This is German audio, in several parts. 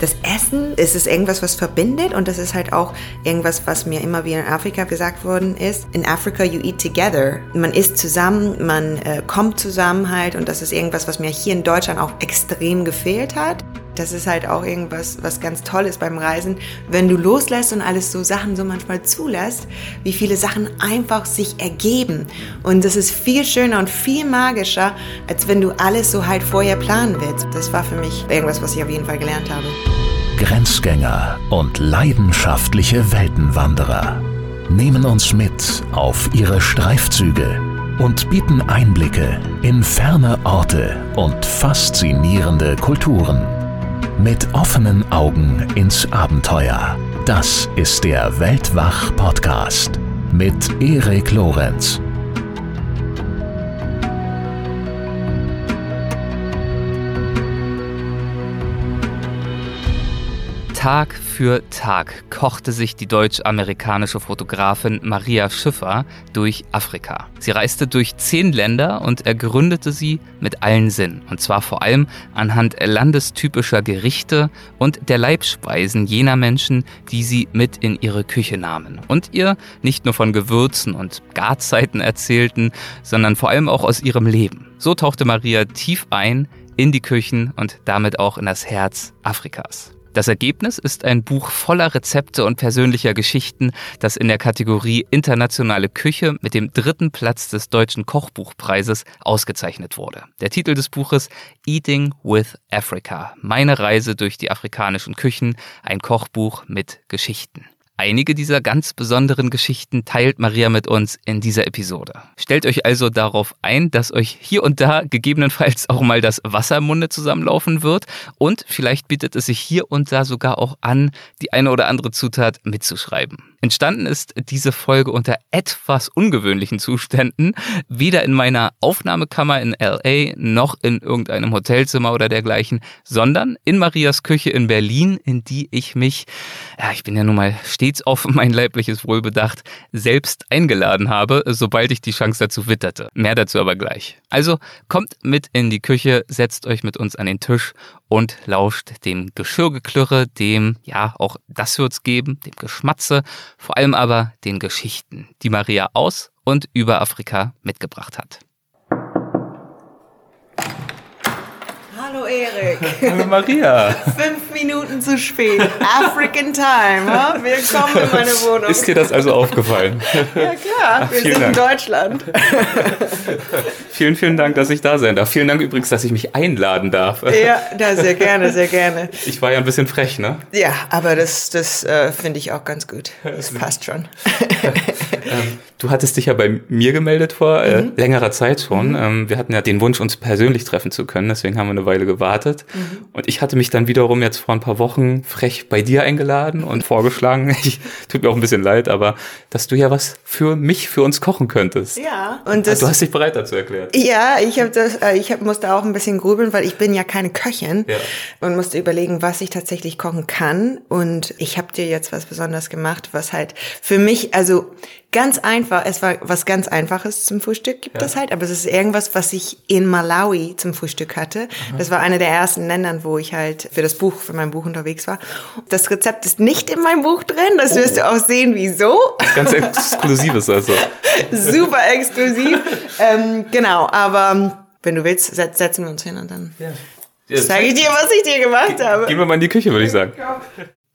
das Essen, es ist irgendwas, was verbindet und das ist halt auch irgendwas, was mir immer wieder in Afrika gesagt worden ist. In Africa you eat together. Man isst zusammen, man äh, kommt zusammen halt und das ist irgendwas, was mir hier in Deutschland auch extrem gefehlt hat. Das ist halt auch irgendwas, was ganz toll ist beim Reisen, wenn du loslässt und alles so Sachen so manchmal zulässt, wie viele Sachen einfach sich ergeben. Und das ist viel schöner und viel magischer, als wenn du alles so halt vorher planen willst. Das war für mich irgendwas, was ich auf jeden Fall gelernt habe. Grenzgänger und leidenschaftliche Weltenwanderer nehmen uns mit auf ihre Streifzüge und bieten Einblicke in ferne Orte und faszinierende Kulturen. Mit offenen Augen ins Abenteuer. Das ist der Weltwach-Podcast mit Erik Lorenz. Tag für Tag kochte sich die deutsch-amerikanische Fotografin Maria Schiffer durch Afrika. Sie reiste durch zehn Länder und ergründete sie mit allen Sinnen. Und zwar vor allem anhand landestypischer Gerichte und der Leibspeisen jener Menschen, die sie mit in ihre Küche nahmen. Und ihr nicht nur von Gewürzen und Garzeiten erzählten, sondern vor allem auch aus ihrem Leben. So tauchte Maria tief ein in die Küchen und damit auch in das Herz Afrikas. Das Ergebnis ist ein Buch voller Rezepte und persönlicher Geschichten, das in der Kategorie Internationale Küche mit dem dritten Platz des Deutschen Kochbuchpreises ausgezeichnet wurde. Der Titel des Buches Eating with Africa. Meine Reise durch die afrikanischen Küchen, ein Kochbuch mit Geschichten. Einige dieser ganz besonderen Geschichten teilt Maria mit uns in dieser Episode. Stellt euch also darauf ein, dass euch hier und da gegebenenfalls auch mal das Wasser im Munde zusammenlaufen wird und vielleicht bietet es sich hier und da sogar auch an, die eine oder andere Zutat mitzuschreiben. Entstanden ist diese Folge unter etwas ungewöhnlichen Zuständen, weder in meiner Aufnahmekammer in LA noch in irgendeinem Hotelzimmer oder dergleichen, sondern in Marias Küche in Berlin, in die ich mich, ja, ich bin ja nun mal stets auf mein leibliches Wohl bedacht, selbst eingeladen habe, sobald ich die Chance dazu witterte. Mehr dazu aber gleich. Also kommt mit in die Küche, setzt euch mit uns an den Tisch und lauscht dem Geschirrgeklirre, dem, ja, auch das wird's geben, dem Geschmatze, vor allem aber den Geschichten, die Maria aus und über Afrika mitgebracht hat. Hallo Erik. Hallo Maria. Fünf Minuten zu spät. African Time. Ja? Willkommen in meine Wohnung. Ist dir das also aufgefallen? Ja klar, wir sind Dank. in Deutschland. vielen, vielen Dank, dass ich da sein darf. Vielen Dank übrigens, dass ich mich einladen darf. Ja, da sehr gerne, sehr gerne. Ich war ja ein bisschen frech, ne? Ja, aber das, das äh, finde ich auch ganz gut. Das passt schon. Ähm, du hattest dich ja bei mir gemeldet vor äh, mhm. längerer Zeit schon. Mhm. Ähm, wir hatten ja den Wunsch, uns persönlich treffen zu können, deswegen haben wir eine Weile gewartet. Mhm. Und ich hatte mich dann wiederum jetzt vor ein paar Wochen frech bei dir eingeladen und vorgeschlagen, ich, tut mir auch ein bisschen leid, aber dass du ja was für mich, für uns kochen könntest. Ja. Und das, du hast dich bereit dazu erklärt. Ja, ich habe das, äh, ich hab, musste auch ein bisschen grübeln, weil ich bin ja keine Köchin ja. und musste überlegen, was ich tatsächlich kochen kann. Und ich habe dir jetzt was Besonderes gemacht, was halt für mich, also ganz einfach, es war was ganz Einfaches zum Frühstück, gibt ja. es halt, aber es ist irgendwas, was ich in Malawi zum Frühstück hatte. Aha. Das war einer der ersten Ländern, wo ich halt für das Buch, für mein Buch unterwegs war. Das Rezept ist nicht in meinem Buch drin, das oh. wirst du auch sehen, wieso. Ganz exklusives also. Super exklusiv. ähm, genau, aber wenn du willst, setzen wir uns hin und dann ja. zeige ich dir, was ich dir gemacht Ge habe. Gehen wir mal in die Küche, würde ich sagen.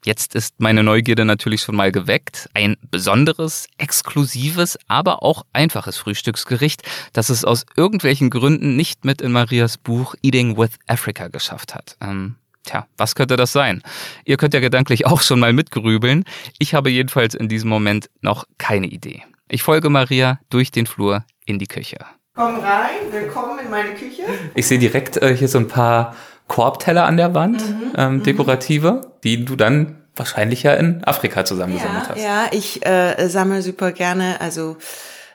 Jetzt ist meine Neugierde natürlich schon mal geweckt. Ein besonderes, exklusives, aber auch einfaches Frühstücksgericht, das es aus irgendwelchen Gründen nicht mit in Marias Buch Eating with Africa geschafft hat. Ähm, Tja, was könnte das sein? Ihr könnt ja gedanklich auch schon mal mitgrübeln. Ich habe jedenfalls in diesem Moment noch keine Idee. Ich folge Maria durch den Flur in die Küche. Komm rein, willkommen in meine Küche. Ich sehe direkt äh, hier so ein paar Korbteller an der Wand, mhm, ähm, mhm. dekorative, die du dann wahrscheinlich ja in Afrika zusammengesammelt ja, hast. Ja, ich äh, sammle super gerne, also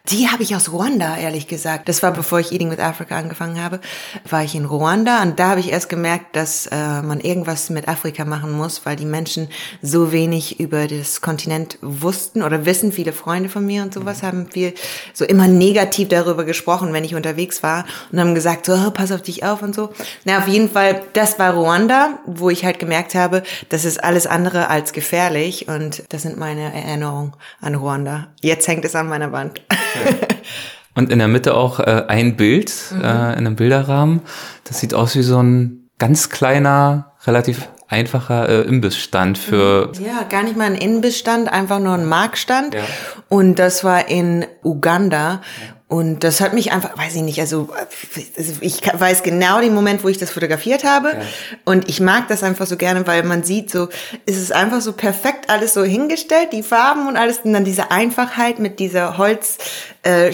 Die habe ich aus Ruanda, ehrlich gesagt. Das war bevor ich Eating with Africa angefangen habe, war ich in Ruanda und da habe ich erst gemerkt, dass äh, man irgendwas mit Afrika machen muss, weil die Menschen so wenig über das Kontinent wussten oder wissen. Viele Freunde von mir und sowas haben viel so immer negativ darüber gesprochen, wenn ich unterwegs war und haben gesagt, so, oh, pass auf dich auf und so. Na, auf jeden Fall, das war Ruanda, wo ich halt gemerkt habe, das ist alles andere als gefährlich und das sind meine Erinnerungen an Ruanda. Jetzt hängt es an meiner Wand. Und in der Mitte auch äh, ein Bild mhm. äh, in einem Bilderrahmen. Das sieht aus wie so ein ganz kleiner, relativ einfacher äh, Imbissstand für. Mhm. Ja, gar nicht mal ein Imbissstand, einfach nur ein Marktstand. Ja. Und das war in Uganda. Ja. Und das hat mich einfach, weiß ich nicht, also, also ich weiß genau den Moment, wo ich das fotografiert habe. Ja. Und ich mag das einfach so gerne, weil man sieht so, ist es einfach so perfekt alles so hingestellt, die Farben und alles. Und dann diese Einfachheit mit dieser Holzstand äh,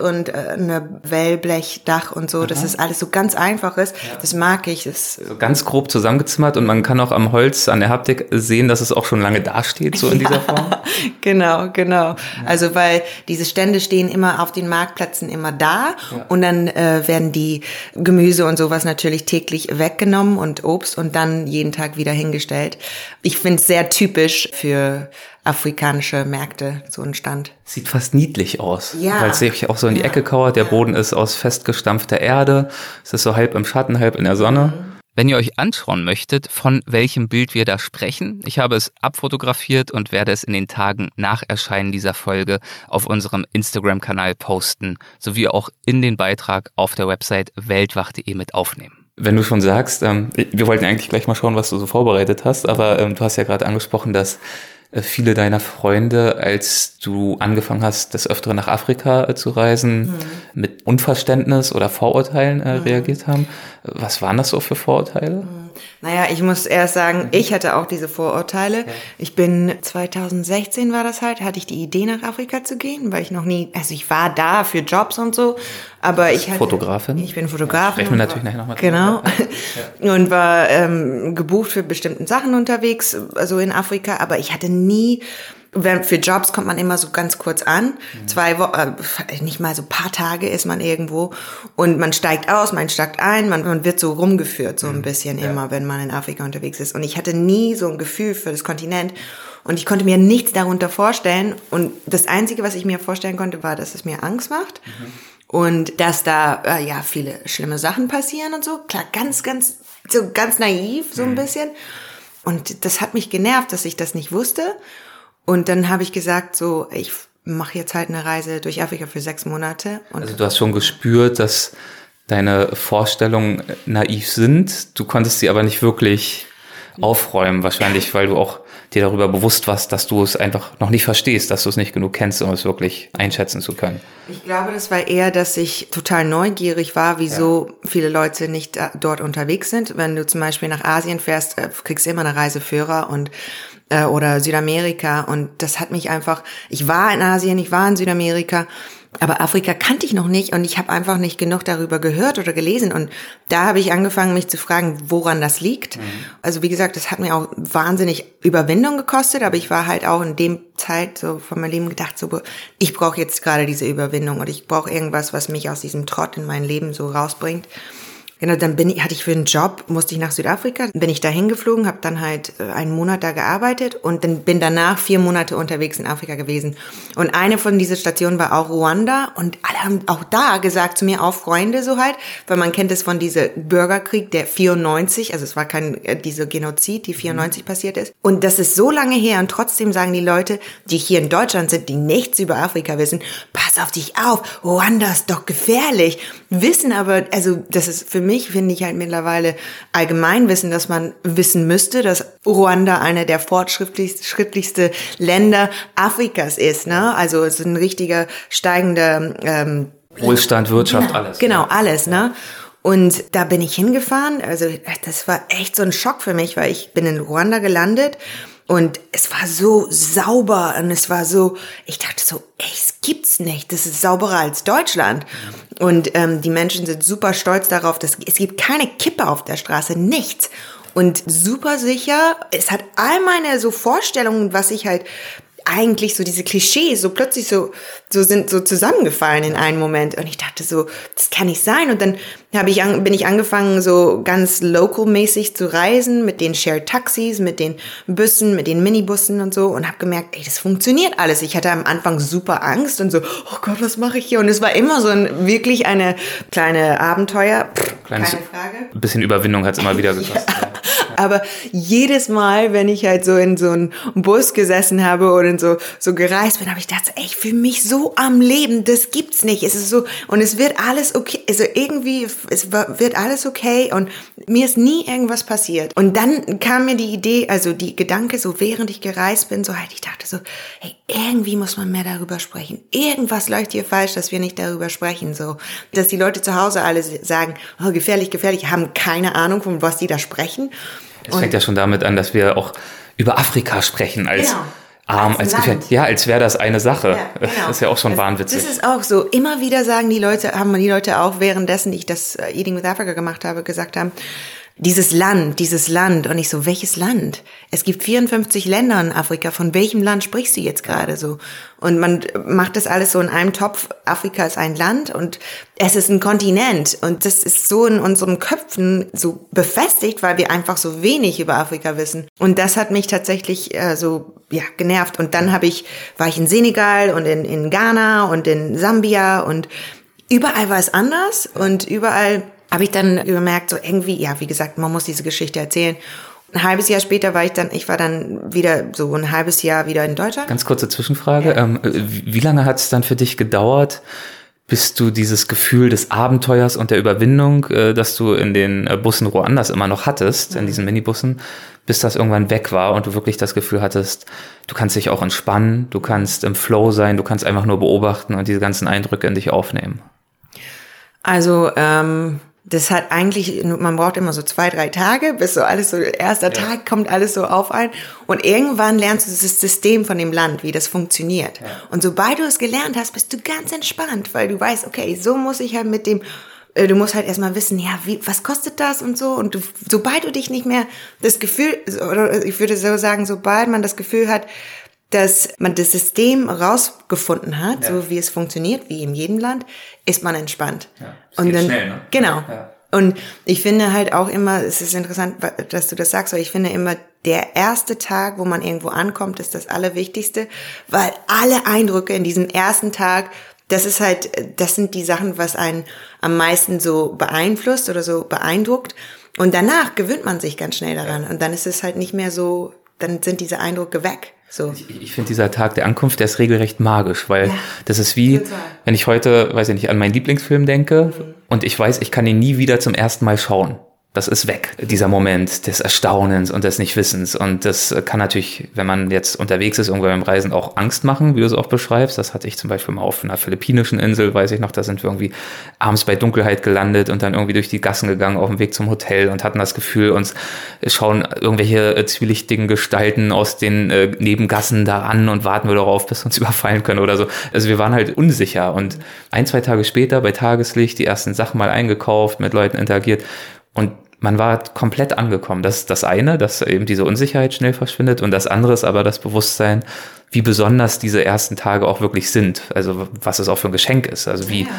und äh, eine Wellblechdach und so, Aha. dass es alles so ganz einfach ist. Ja. Das mag ich. Das so ganz grob zusammengezimmert und man kann auch am Holz, an der Haptik sehen, dass es auch schon lange dasteht, so in ja. dieser Form. genau, genau. Also, weil diese Stände stehen immer auf den Markt Marktplätzen immer da ja. und dann äh, werden die Gemüse und sowas natürlich täglich weggenommen und Obst und dann jeden Tag wieder hingestellt. Ich finde es sehr typisch für afrikanische Märkte, so ein Stand. Sieht fast niedlich aus, ja. weil es sich auch so in die ja. Ecke kauert. Der Boden ist aus festgestampfter Erde. Es ist so halb im Schatten, halb in der Sonne. Mhm. Wenn ihr euch anschauen möchtet, von welchem Bild wir da sprechen, ich habe es abfotografiert und werde es in den Tagen nach Erscheinen dieser Folge auf unserem Instagram-Kanal posten, sowie auch in den Beitrag auf der Website weltwach.de mit aufnehmen. Wenn du schon sagst, ähm, wir wollten eigentlich gleich mal schauen, was du so vorbereitet hast, aber ähm, du hast ja gerade angesprochen, dass viele deiner Freunde, als du angefangen hast, des Öfteren nach Afrika äh, zu reisen, mhm. mit Unverständnis oder Vorurteilen äh, mhm. reagiert haben. Was waren das so für Vorurteile? Mhm. Naja, ich muss erst sagen, ich hatte auch diese Vorurteile. Ich bin 2016 war das halt, hatte ich die Idee nach Afrika zu gehen, weil ich noch nie, also ich war da für Jobs und so, aber ich hatte, Fotografin. Ich bin Fotografin. Sprechen wir natürlich nachher nochmal. Genau. Ja. Und war ähm, gebucht für bestimmten Sachen unterwegs, also in Afrika, aber ich hatte nie für Jobs kommt man immer so ganz kurz an. Mhm. Zwei Wochen, äh, nicht mal so paar Tage ist man irgendwo und man steigt aus, man steigt ein, man, man wird so rumgeführt, so ein mhm. bisschen ja. immer, wenn man in Afrika unterwegs ist. Und ich hatte nie so ein Gefühl für das Kontinent und ich konnte mir nichts darunter vorstellen. Und das Einzige, was ich mir vorstellen konnte, war, dass es mir Angst macht. Mhm. Und dass da äh, ja viele schlimme Sachen passieren und so. Klar, ganz, ganz, so ganz naiv, so ein mhm. bisschen. Und das hat mich genervt, dass ich das nicht wusste. Und dann habe ich gesagt, so, ich mache jetzt halt eine Reise durch Afrika für sechs Monate. also du hast schon gespürt, dass deine Vorstellungen naiv sind. Du konntest sie aber nicht wirklich aufräumen, wahrscheinlich, weil du auch dir darüber bewusst warst, dass du es einfach noch nicht verstehst, dass du es nicht genug kennst, um es wirklich einschätzen zu können. Ich glaube, das war eher, dass ich total neugierig war, wieso ja. viele Leute nicht dort unterwegs sind. Wenn du zum Beispiel nach Asien fährst, äh, kriegst du immer eine Reiseführer und äh, oder Südamerika. Und das hat mich einfach, ich war in Asien, ich war in Südamerika, aber Afrika kannte ich noch nicht und ich habe einfach nicht genug darüber gehört oder gelesen. Und da habe ich angefangen, mich zu fragen, woran das liegt. Mhm. Also wie gesagt, das hat mir auch wahnsinnig Überwindung gekostet, aber ich war halt auch in dem Zeit so von meinem Leben gedacht, so ich brauche jetzt gerade diese Überwindung und ich brauche irgendwas, was mich aus diesem Trott in mein Leben so rausbringt. Genau, dann bin ich, hatte ich für einen Job, musste ich nach Südafrika, bin ich da hingeflogen, habe dann halt äh, einen Monat da gearbeitet und dann bin danach vier Monate unterwegs in Afrika gewesen. Und eine von diesen Stationen war auch Ruanda und alle haben auch da gesagt zu mir, auch Freunde so halt, weil man kennt es von diesem Bürgerkrieg, der 94, also es war kein, äh, diese Genozid, die 94 mhm. passiert ist. Und das ist so lange her und trotzdem sagen die Leute, die hier in Deutschland sind, die nichts über Afrika wissen, pass auf dich auf, Ruanda ist doch gefährlich. Wissen aber, also das ist für mich mich finde ich halt mittlerweile Allgemeinwissen, dass man wissen müsste, dass Ruanda einer der fortschrittlichsten Länder Afrikas ist. Ne? Also es ist ein richtiger steigender ähm, Wohlstand, Wirtschaft, ja, alles. Genau, alles. Ne? Und da bin ich hingefahren. Also das war echt so ein Schock für mich, weil ich bin in Ruanda gelandet und es war so sauber und es war so, ich dachte so, ey, es gibt's nicht. Das ist sauberer als Deutschland. Und ähm, die Menschen sind super stolz darauf, dass es gibt keine Kippe auf der Straße, nichts. Und super sicher, es hat all meine so Vorstellungen, was ich halt eigentlich so diese Klischees so plötzlich so, so sind so zusammengefallen in einem Moment. Und ich dachte so, das kann nicht sein. Und dann habe ich an, bin ich angefangen, so ganz local-mäßig zu reisen mit den Shared Taxis, mit den Bussen, mit den Minibussen und so und habe gemerkt, ey, das funktioniert alles. Ich hatte am Anfang super Angst und so, oh Gott, was mache ich hier? Und es war immer so ein wirklich eine kleine Abenteuer. Pff, Kleines, keine Frage. Ein bisschen Überwindung hat es immer wieder gekostet. ja. Aber jedes Mal, wenn ich halt so in so einem Bus gesessen habe oder in so, so gereist bin, habe ich gedacht, ey, ich fühle mich so am Leben, das gibt's nicht. Es ist so, und es wird alles okay, also irgendwie, es wird alles okay und mir ist nie irgendwas passiert. Und dann kam mir die Idee, also die Gedanke, so während ich gereist bin, so halt, ich dachte so, hey, irgendwie muss man mehr darüber sprechen. Irgendwas läuft hier falsch, dass wir nicht darüber sprechen, so. Dass die Leute zu Hause alle sagen, oh, gefährlich, gefährlich, haben keine Ahnung, von was die da sprechen. Es fängt ja schon damit an, dass wir auch über Afrika sprechen als genau. arm, als, als Ja, als wäre das eine Sache. Ja, genau. Das ist ja auch schon wahnwitzig. Das ist auch so. Immer wieder sagen die Leute, haben die Leute auch währenddessen ich das äh, Eating with Africa gemacht habe, gesagt haben, dieses Land, dieses Land. Und ich so, welches Land? Es gibt 54 Länder in Afrika. Von welchem Land sprichst du jetzt gerade so? Und man macht das alles so in einem Topf. Afrika ist ein Land und es ist ein Kontinent. Und das ist so in unseren Köpfen so befestigt, weil wir einfach so wenig über Afrika wissen. Und das hat mich tatsächlich äh, so, ja, genervt. Und dann habe ich, war ich in Senegal und in, in Ghana und in Sambia und überall war es anders und überall habe ich dann gemerkt, so irgendwie, ja, wie gesagt, man muss diese Geschichte erzählen. Ein halbes Jahr später war ich dann, ich war dann wieder so ein halbes Jahr wieder in Deutschland. Ganz kurze Zwischenfrage. Ja. Ähm, wie lange hat es dann für dich gedauert, bis du dieses Gefühl des Abenteuers und der Überwindung, äh, das du in den äh, Bussen Ruandas immer noch hattest, mhm. in diesen Minibussen, bis das irgendwann weg war und du wirklich das Gefühl hattest, du kannst dich auch entspannen, du kannst im Flow sein, du kannst einfach nur beobachten und diese ganzen Eindrücke in dich aufnehmen? Also, ähm, das hat eigentlich, man braucht immer so zwei, drei Tage, bis so alles so, erster ja. Tag kommt alles so auf ein. Und irgendwann lernst du das System von dem Land, wie das funktioniert. Ja. Und sobald du es gelernt hast, bist du ganz entspannt, weil du weißt, okay, so muss ich halt mit dem, äh, du musst halt erstmal wissen, ja, wie, was kostet das und so. Und du, sobald du dich nicht mehr das Gefühl, oder ich würde so sagen, sobald man das Gefühl hat, dass man das System rausgefunden hat, ja. so wie es funktioniert, wie in jedem Land, ist man entspannt. Ja, und dann, schnell, ne? Genau. Ja. Und ich finde halt auch immer, es ist interessant, dass du das sagst, aber ich finde immer, der erste Tag, wo man irgendwo ankommt, ist das Allerwichtigste, weil alle Eindrücke in diesem ersten Tag, das ist halt, das sind die Sachen, was einen am meisten so beeinflusst oder so beeindruckt. Und danach gewöhnt man sich ganz schnell daran. Und dann ist es halt nicht mehr so, dann sind diese Eindrücke weg. So. Ich, ich finde dieser Tag der Ankunft, der ist regelrecht magisch, weil ja, das ist wie, total. wenn ich heute, weiß ich nicht, an meinen Lieblingsfilm denke mhm. und ich weiß, ich kann ihn nie wieder zum ersten Mal schauen. Das ist weg, dieser Moment des Erstaunens und des Nichtwissens. Und das kann natürlich, wenn man jetzt unterwegs ist, irgendwo beim Reisen auch Angst machen, wie du es auch beschreibst. Das hatte ich zum Beispiel mal auf einer philippinischen Insel, weiß ich noch, da sind wir irgendwie abends bei Dunkelheit gelandet und dann irgendwie durch die Gassen gegangen auf dem Weg zum Hotel und hatten das Gefühl, uns schauen irgendwelche zwielichtigen Gestalten aus den äh, Nebengassen da an und warten wir darauf, bis wir uns überfallen können oder so. Also wir waren halt unsicher und ein, zwei Tage später bei Tageslicht die ersten Sachen mal eingekauft, mit Leuten interagiert und man war komplett angekommen. Das ist das eine, dass eben diese Unsicherheit schnell verschwindet und das andere ist aber das Bewusstsein, wie besonders diese ersten Tage auch wirklich sind. Also was es auch für ein Geschenk ist. Also wie ja.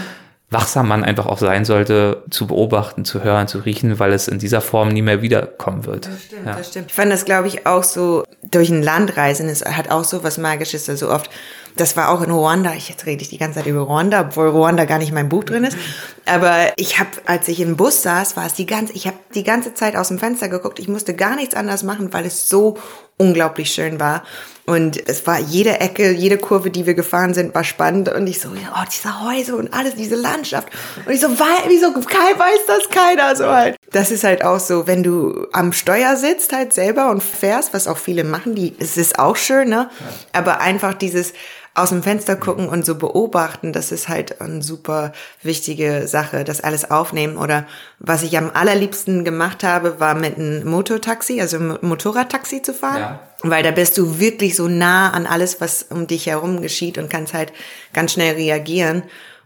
wachsam man einfach auch sein sollte, zu beobachten, zu hören, zu riechen, weil es in dieser Form nie mehr wiederkommen wird. Das stimmt, ja. das stimmt. Ich fand das, glaube ich, auch so, durch ein Land reisen, es hat auch so was Magisches. Also oft das war auch in Ruanda. Ich jetzt rede ich die ganze Zeit über Ruanda, obwohl Ruanda gar nicht in meinem Buch drin ist. Aber ich habe, als ich im Bus saß, war es die ganze, ich habe die ganze Zeit aus dem Fenster geguckt. Ich musste gar nichts anderes machen, weil es so unglaublich schön war. Und es war jede Ecke, jede Kurve, die wir gefahren sind, war spannend. Und ich so, oh, diese Häuser und alles, diese Landschaft. Und ich so, wieso weiß das keiner so halt. Das ist halt auch so, wenn du am Steuer sitzt halt selber und fährst, was auch viele machen, die, es ist auch schön, ne? Aber einfach dieses, aus dem Fenster gucken und so beobachten, das ist halt eine super wichtige Sache, das alles aufnehmen. Oder was ich am allerliebsten gemacht habe, war mit einem Motortaxi, also Motorradtaxi zu fahren. Ja. Weil da bist du wirklich so nah an alles, was um dich herum geschieht und kannst halt ganz schnell reagieren.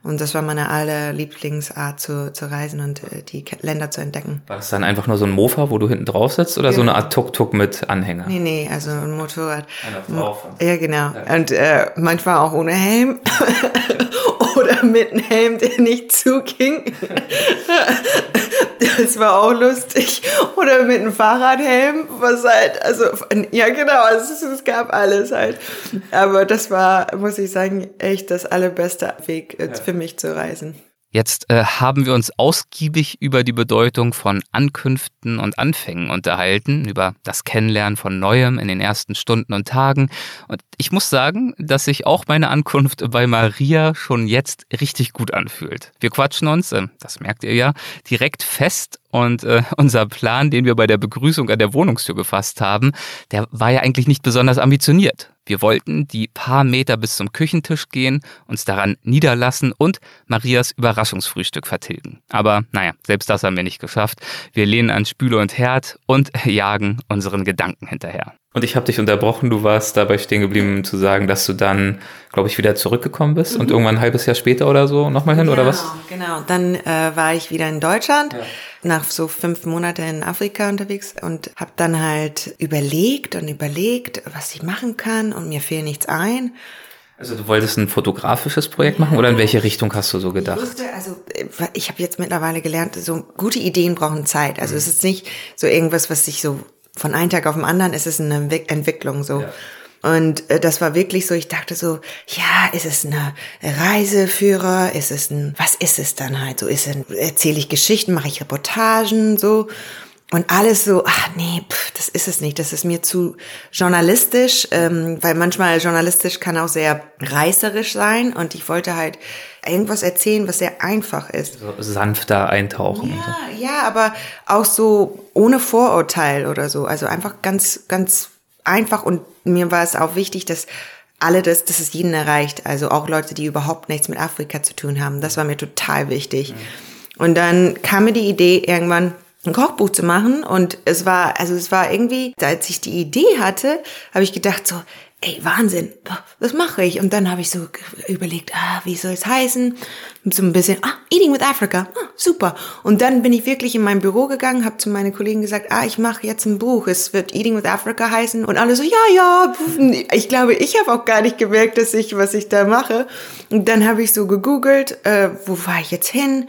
Und das war meine allerlieblingsart zu, zu reisen und äh, die Länder zu entdecken. War das dann einfach nur so ein Mofa, wo du hinten drauf sitzt oder ja. so eine Art Tuk-Tuk mit Anhänger? Nee, nee, also ein Motorrad. Eine Frau. Ja, genau. Ja. Und äh, manchmal auch ohne Helm. oder mit einem Helm, der nicht zuging. das war auch lustig. Oder mit einem Fahrradhelm, was halt, also, ja genau, also es, gab alles halt. Aber das war, muss ich sagen, echt das allerbeste Weg äh, für mich zu reisen. Jetzt äh, haben wir uns ausgiebig über die Bedeutung von Ankünften und Anfängen unterhalten, über das Kennenlernen von Neuem in den ersten Stunden und Tagen. Und ich muss sagen, dass sich auch meine Ankunft bei Maria schon jetzt richtig gut anfühlt. Wir quatschen uns, äh, das merkt ihr ja, direkt fest und äh, unser Plan, den wir bei der Begrüßung an der Wohnungstür gefasst haben, der war ja eigentlich nicht besonders ambitioniert. Wir wollten die paar Meter bis zum Küchentisch gehen, uns daran niederlassen und Marias Überraschungsfrühstück vertilgen. Aber naja, selbst das haben wir nicht geschafft. Wir lehnen an Spüle und Herd und jagen unseren Gedanken hinterher. Und ich habe dich unterbrochen, du warst dabei stehen geblieben zu sagen, dass du dann, glaube ich, wieder zurückgekommen bist mhm. und irgendwann ein halbes Jahr später oder so nochmal hin, genau, oder was? Genau, dann äh, war ich wieder in Deutschland, ja. nach so fünf Monaten in Afrika unterwegs und habe dann halt überlegt und überlegt, was ich machen kann und mir fiel nichts ein. Also du wolltest ein fotografisches Projekt machen oder in welche Richtung hast du so gedacht? Ich wusste, also äh, ich habe jetzt mittlerweile gelernt, so gute Ideen brauchen Zeit. Also mhm. es ist nicht so irgendwas, was sich so von einem Tag auf den anderen ist es eine Entwicklung so. Ja. Und äh, das war wirklich so, ich dachte so, ja, ist es eine Reiseführer, ist es ein, was ist es dann halt so? Ist es, erzähle ich Geschichten, mache ich Reportagen, so. Und alles so, ach nee, pff, das ist es nicht. Das ist mir zu journalistisch, ähm, weil manchmal journalistisch kann auch sehr reißerisch sein. Und ich wollte halt irgendwas erzählen, was sehr einfach ist. So sanfter eintauchen. Ja, so. ja, aber auch so ohne Vorurteil oder so. Also einfach ganz, ganz einfach. Und mir war es auch wichtig, dass alle das, dass es jeden erreicht. Also auch Leute, die überhaupt nichts mit Afrika zu tun haben. Das war mir total wichtig. Mhm. Und dann kam mir die Idee irgendwann, ein Kochbuch zu machen und es war, also es war irgendwie, als ich die Idee hatte, habe ich gedacht so, ey, Wahnsinn, was mache ich? Und dann habe ich so überlegt, ah, wie soll es heißen? So ein bisschen, ah, Eating with Africa, ah, super. Und dann bin ich wirklich in mein Büro gegangen, habe zu meinen Kollegen gesagt, ah, ich mache jetzt ein Buch, es wird Eating with Africa heißen. Und alle so, ja, ja, ich glaube, ich habe auch gar nicht gemerkt, dass ich, was ich da mache. Und dann habe ich so gegoogelt, äh, wo war ich jetzt hin?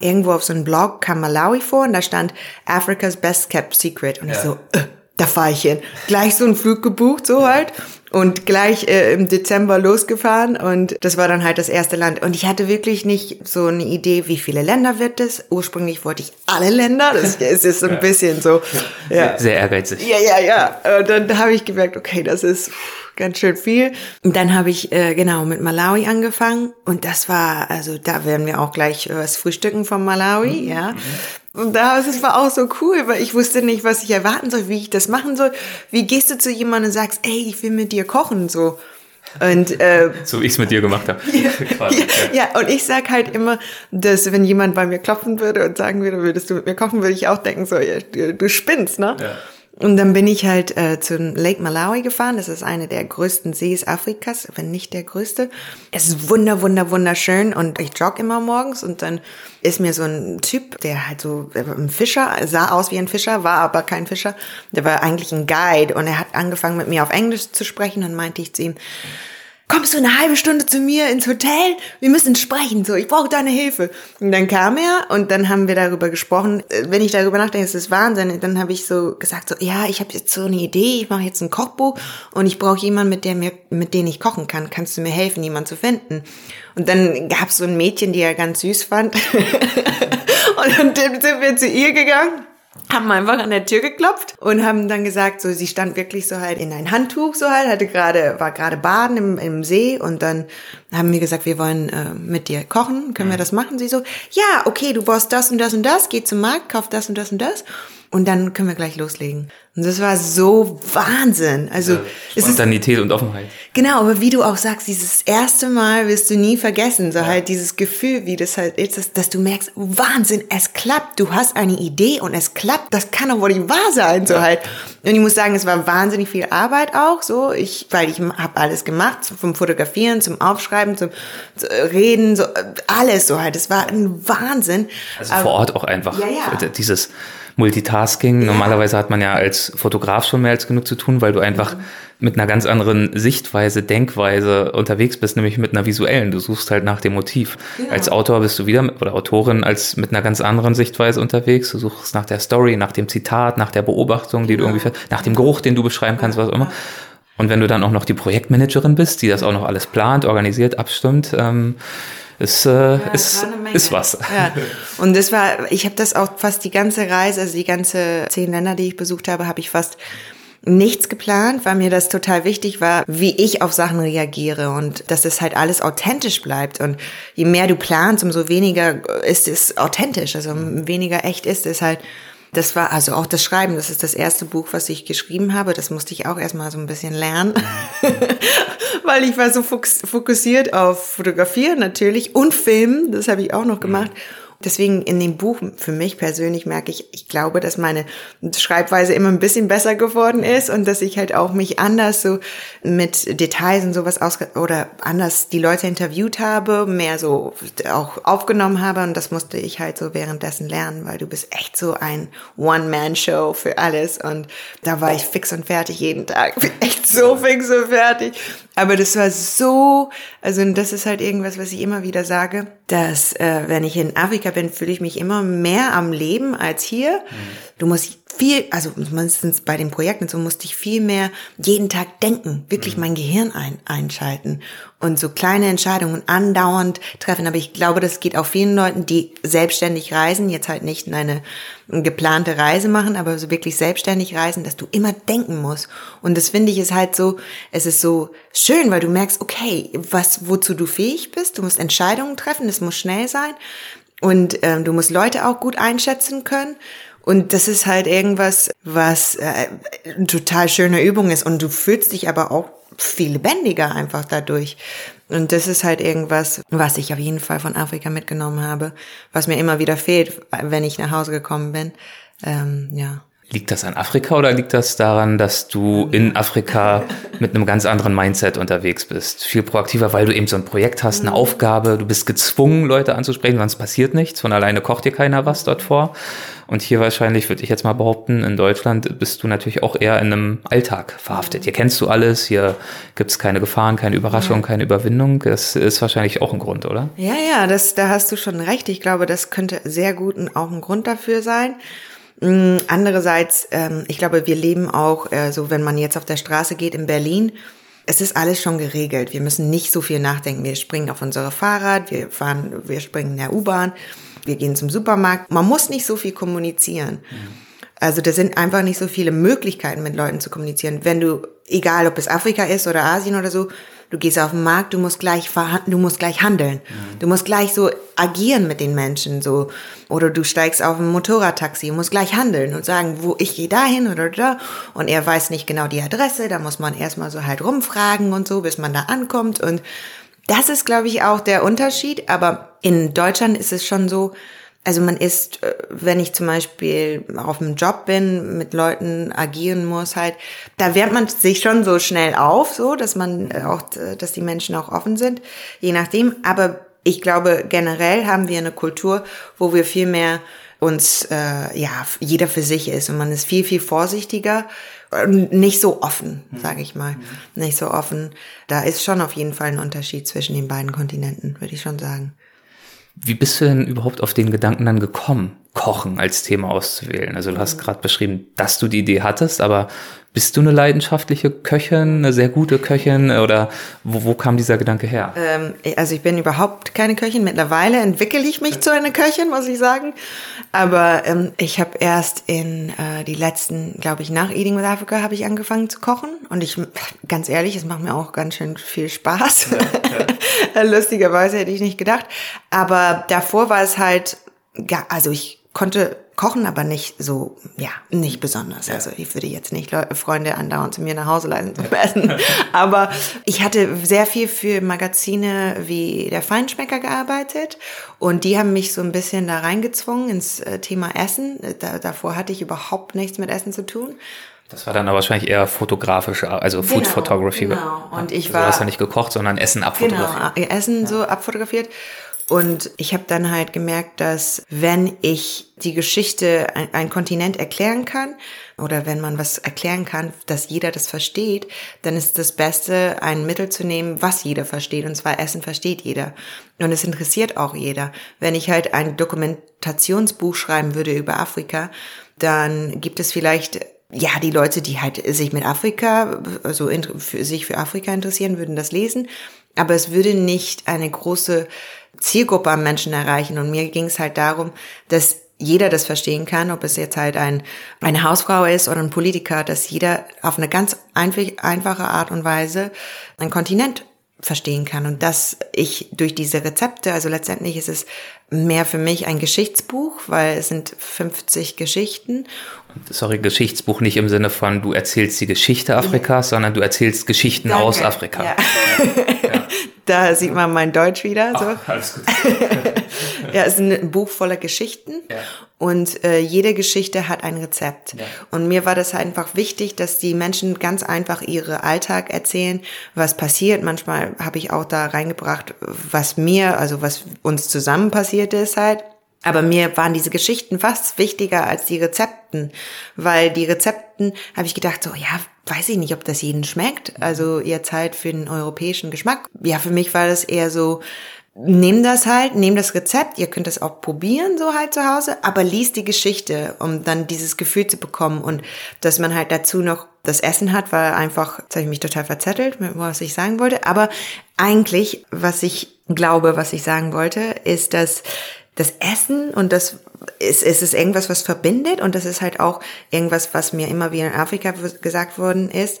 irgendwo auf so einem Blog kam Malawi vor und da stand Africa's Best Kept Secret. Und ja. ich so, äh, da fahre ich hin. Gleich so einen Flug gebucht, so halt. Und gleich äh, im Dezember losgefahren und das war dann halt das erste Land. Und ich hatte wirklich nicht so eine Idee, wie viele Länder wird es. Ursprünglich wollte ich alle Länder. Das ist, ist so ein bisschen so. Ja. Sehr, sehr ehrgeizig. Ja, ja, ja. Und dann habe ich gemerkt, okay, das ist ganz schön viel. Und dann habe ich äh, genau mit Malawi angefangen und das war, also da werden wir auch gleich was frühstücken von Malawi, mhm. ja. Und da es war auch so cool, weil ich wusste nicht, was ich erwarten soll, wie ich das machen soll. Wie gehst du zu jemandem und sagst, ey, ich will mit dir kochen so? Und, äh, so wie ich es mit dir gemacht habe. Ja, ja, ja, und ich sag halt immer, dass wenn jemand bei mir klopfen würde und sagen würde, würdest du mit mir kochen, würde ich auch denken, so, ja, du, du spinnst, ne? Ja. Und dann bin ich halt äh, zu Lake Malawi gefahren. Das ist eine der größten Sees Afrikas, wenn nicht der größte. Es ist wunder, wunder, wunderschön und ich jogge immer morgens und dann ist mir so ein Typ, der halt so ein Fischer, sah aus wie ein Fischer, war aber kein Fischer. Der war eigentlich ein Guide und er hat angefangen mit mir auf Englisch zu sprechen und meinte ich zu ihm, kommst du eine halbe Stunde zu mir ins Hotel? Wir müssen sprechen, so, ich brauche deine Hilfe. Und dann kam er und dann haben wir darüber gesprochen. Wenn ich darüber nachdenke, ist das Wahnsinn. Dann habe ich so gesagt, so, ja, ich habe jetzt so eine Idee, ich mache jetzt ein Kochbuch und ich brauche jemanden, mit der mir, mit dem ich kochen kann. Kannst du mir helfen, jemanden zu finden? Und dann gab es so ein Mädchen, die er ganz süß fand. und dann sind wir zu ihr gegangen haben einfach an der Tür geklopft und haben dann gesagt, so sie stand wirklich so halt in ein Handtuch so halt, hatte gerade war gerade baden im, im See und dann haben wir gesagt, wir wollen äh, mit dir kochen, können wir mhm. das machen? Sie so, ja, okay, du brauchst das und das und das, geh zum Markt, kauf das und das und das. und dann können wir gleich loslegen. Und das war so Wahnsinn. Also ja, Spontanität ist, und Offenheit. Genau, aber wie du auch sagst, dieses erste Mal wirst du nie vergessen. So ja. halt dieses Gefühl, wie das halt ist, dass, dass, du merkst, Wahnsinn, es klappt. Du hast eine Idee und es klappt. Das kann doch wohl nicht wahr sein. So ja. halt. Und ich muss sagen, es war wahnsinnig viel Arbeit auch. So ich, weil ich habe alles gemacht, vom Fotografieren zum Aufschreiben, zum, zum Reden, so alles so halt. Es war ein Wahnsinn. Also vor Ort auch einfach dieses Multitasking. Ja. Normalerweise hat man ja als Fotograf schon mehr als genug zu tun, weil du einfach mhm. Mit einer ganz anderen Sichtweise, Denkweise unterwegs bist, nämlich mit einer visuellen. Du suchst halt nach dem Motiv. Ja. Als Autor bist du wieder oder Autorin als mit einer ganz anderen Sichtweise unterwegs. Du suchst nach der Story, nach dem Zitat, nach der Beobachtung, die ja. du irgendwie, nach dem Geruch, den du beschreiben kannst, was auch immer. Und wenn du dann auch noch die Projektmanagerin bist, die das auch noch alles plant, organisiert, abstimmt, ähm, ist, äh, ja, ist, ist was. Ja. Und das war, ich habe das auch fast die ganze Reise, also die ganze zehn Länder, die ich besucht habe, habe ich fast nichts geplant, weil mir das total wichtig war, wie ich auf Sachen reagiere und dass es halt alles authentisch bleibt. Und je mehr du planst, umso weniger ist es authentisch, also weniger echt ist es halt. Das war also auch das Schreiben, das ist das erste Buch, was ich geschrieben habe. Das musste ich auch erstmal so ein bisschen lernen, weil ich war so fokussiert auf Fotografieren natürlich und Filmen, das habe ich auch noch gemacht. Deswegen in dem Buch, für mich persönlich merke ich, ich glaube, dass meine Schreibweise immer ein bisschen besser geworden ist und dass ich halt auch mich anders so mit Details und sowas aus oder anders die Leute interviewt habe, mehr so auch aufgenommen habe. Und das musste ich halt so währenddessen lernen, weil du bist echt so ein One-Man-Show für alles. Und da war ich fix und fertig jeden Tag, echt so fix und fertig aber das war so, also das ist halt irgendwas, was ich immer wieder sage, dass äh, wenn ich in Afrika bin, fühle ich mich immer mehr am Leben als hier. Mhm. Du musst viel, also mindestens bei den Projekten, so musste ich viel mehr jeden Tag denken, wirklich mhm. mein Gehirn ein, einschalten und so kleine Entscheidungen andauernd treffen. Aber ich glaube, das geht auch vielen Leuten, die selbstständig reisen, jetzt halt nicht eine geplante Reise machen, aber so wirklich selbstständig reisen, dass du immer denken musst. Und das finde ich ist halt so, es ist so schön, weil du merkst, okay, was, wozu du fähig bist, du musst Entscheidungen treffen, es muss schnell sein und ähm, du musst Leute auch gut einschätzen können. Und das ist halt irgendwas, was äh, eine total schöne Übung ist. Und du fühlst dich aber auch viel lebendiger einfach dadurch. Und das ist halt irgendwas, was ich auf jeden Fall von Afrika mitgenommen habe, was mir immer wieder fehlt, wenn ich nach Hause gekommen bin. Ähm, ja. Liegt das an Afrika oder liegt das daran, dass du in Afrika mit einem ganz anderen Mindset unterwegs bist? Viel proaktiver, weil du eben so ein Projekt hast, eine mhm. Aufgabe, du bist gezwungen, Leute anzusprechen, sonst passiert nichts, von alleine kocht dir keiner was dort vor. Und hier wahrscheinlich, würde ich jetzt mal behaupten, in Deutschland bist du natürlich auch eher in einem Alltag verhaftet. Hier kennst du alles, hier gibt's keine Gefahren, keine Überraschungen, keine Überwindung. Das ist wahrscheinlich auch ein Grund, oder? Ja, ja, das, da hast du schon recht. Ich glaube, das könnte sehr gut auch ein Grund dafür sein. Mm, andererseits, ähm, ich glaube, wir leben auch, äh, so wenn man jetzt auf der Straße geht in Berlin, es ist alles schon geregelt. Wir müssen nicht so viel nachdenken. Wir springen auf unsere Fahrrad, wir fahren, wir springen in der U-Bahn, wir gehen zum Supermarkt. Man muss nicht so viel kommunizieren. Also da sind einfach nicht so viele Möglichkeiten, mit Leuten zu kommunizieren. Wenn du, egal ob es Afrika ist oder Asien oder so, du gehst auf den Markt, du musst gleich du musst gleich handeln. Mhm. Du musst gleich so agieren mit den Menschen, so. Oder du steigst auf ein Motorradtaxi, musst gleich handeln und sagen, wo ich gehe dahin oder da. Und er weiß nicht genau die Adresse, da muss man erstmal so halt rumfragen und so, bis man da ankommt. Und das ist, glaube ich, auch der Unterschied. Aber in Deutschland ist es schon so, also man ist, äh, wenn ich zum Beispiel auf einem Job bin, mit Leuten agieren muss, halt, da wärmt man sich schon so schnell auf, so, dass man äh, auch, äh, dass die Menschen auch offen sind, je nachdem. Aber ich glaube, generell haben wir eine Kultur, wo wir viel mehr uns, äh, ja, jeder für sich ist und man ist viel, viel vorsichtiger nicht so offen, sage ich mal. Mhm. Nicht so offen. Da ist schon auf jeden Fall ein Unterschied zwischen den beiden Kontinenten, würde ich schon sagen. Wie bist du denn überhaupt auf den Gedanken dann gekommen, Kochen als Thema auszuwählen? Also du hast mhm. gerade beschrieben, dass du die Idee hattest, aber bist du eine leidenschaftliche Köchin, eine sehr gute Köchin oder wo, wo kam dieser Gedanke her? Ähm, also ich bin überhaupt keine Köchin. Mittlerweile entwickle ich mich zu einer Köchin, muss ich sagen. Aber ähm, ich habe erst in äh, die letzten, glaube ich, nach Eating with Africa habe ich angefangen zu kochen. Und ich, ganz ehrlich, es macht mir auch ganz schön viel Spaß. Ja, ja. Lustigerweise hätte ich nicht gedacht. Aber davor war es halt, ja, also ich konnte kochen, aber nicht so, ja, nicht besonders. Ja. Also ich würde jetzt nicht Leute, Freunde andauernd zu mir nach Hause leiten zum Essen. aber ich hatte sehr viel für Magazine wie der Feinschmecker gearbeitet und die haben mich so ein bisschen da reingezwungen ins äh, Thema Essen. Da, davor hatte ich überhaupt nichts mit Essen zu tun. Das war dann aber wahrscheinlich eher fotografische, also Food genau, Photography. Genau. Und ich also war. Du hast ja nicht gekocht, sondern Essen abfotografiert. Genau, Essen so abfotografiert. Und ich habe dann halt gemerkt, dass wenn ich die Geschichte, ein, ein, Kontinent erklären kann, oder wenn man was erklären kann, dass jeder das versteht, dann ist das Beste, ein Mittel zu nehmen, was jeder versteht. Und zwar Essen versteht jeder. Und es interessiert auch jeder. Wenn ich halt ein Dokumentationsbuch schreiben würde über dann gibt es vielleicht ja, die Leute, die halt sich mit Afrika, also für, sich für Afrika interessieren, würden das lesen. Aber es würde nicht eine große Zielgruppe an Menschen erreichen. Und mir ging es halt darum, dass jeder das verstehen kann, ob es jetzt halt ein, eine Hausfrau ist oder ein Politiker, dass jeder auf eine ganz einfache Art und Weise ein Kontinent verstehen kann und dass ich durch diese Rezepte, also letztendlich ist es mehr für mich ein Geschichtsbuch, weil es sind 50 Geschichten. Sorry, Geschichtsbuch nicht im Sinne von du erzählst die Geschichte Afrikas, ja. sondern du erzählst Geschichten Danke. aus Afrika. Ja. ja. Da sieht man mein Deutsch wieder. So. Ach, alles gut. ja, es ist ein Buch voller Geschichten ja. und äh, jede Geschichte hat ein Rezept. Ja. Und mir war das einfach wichtig, dass die Menschen ganz einfach ihre Alltag erzählen, was passiert. Manchmal habe ich auch da reingebracht, was mir, also was uns zusammen passiert ist halt. Aber mir waren diese Geschichten fast wichtiger als die Rezepten, weil die Rezepten habe ich gedacht, so ja, weiß ich nicht, ob das jeden schmeckt. Also jetzt halt für den europäischen Geschmack. Ja, für mich war das eher so, nehm das halt, nehm das Rezept, ihr könnt das auch probieren so halt zu Hause, aber liest die Geschichte, um dann dieses Gefühl zu bekommen und dass man halt dazu noch das Essen hat, war einfach, jetzt habe ich mich total verzettelt, mit was ich sagen wollte, aber eigentlich, was ich glaube, was ich sagen wollte, ist, dass das Essen und das ist, ist es irgendwas, was verbindet und das ist halt auch irgendwas, was mir immer wieder in Afrika gesagt worden ist.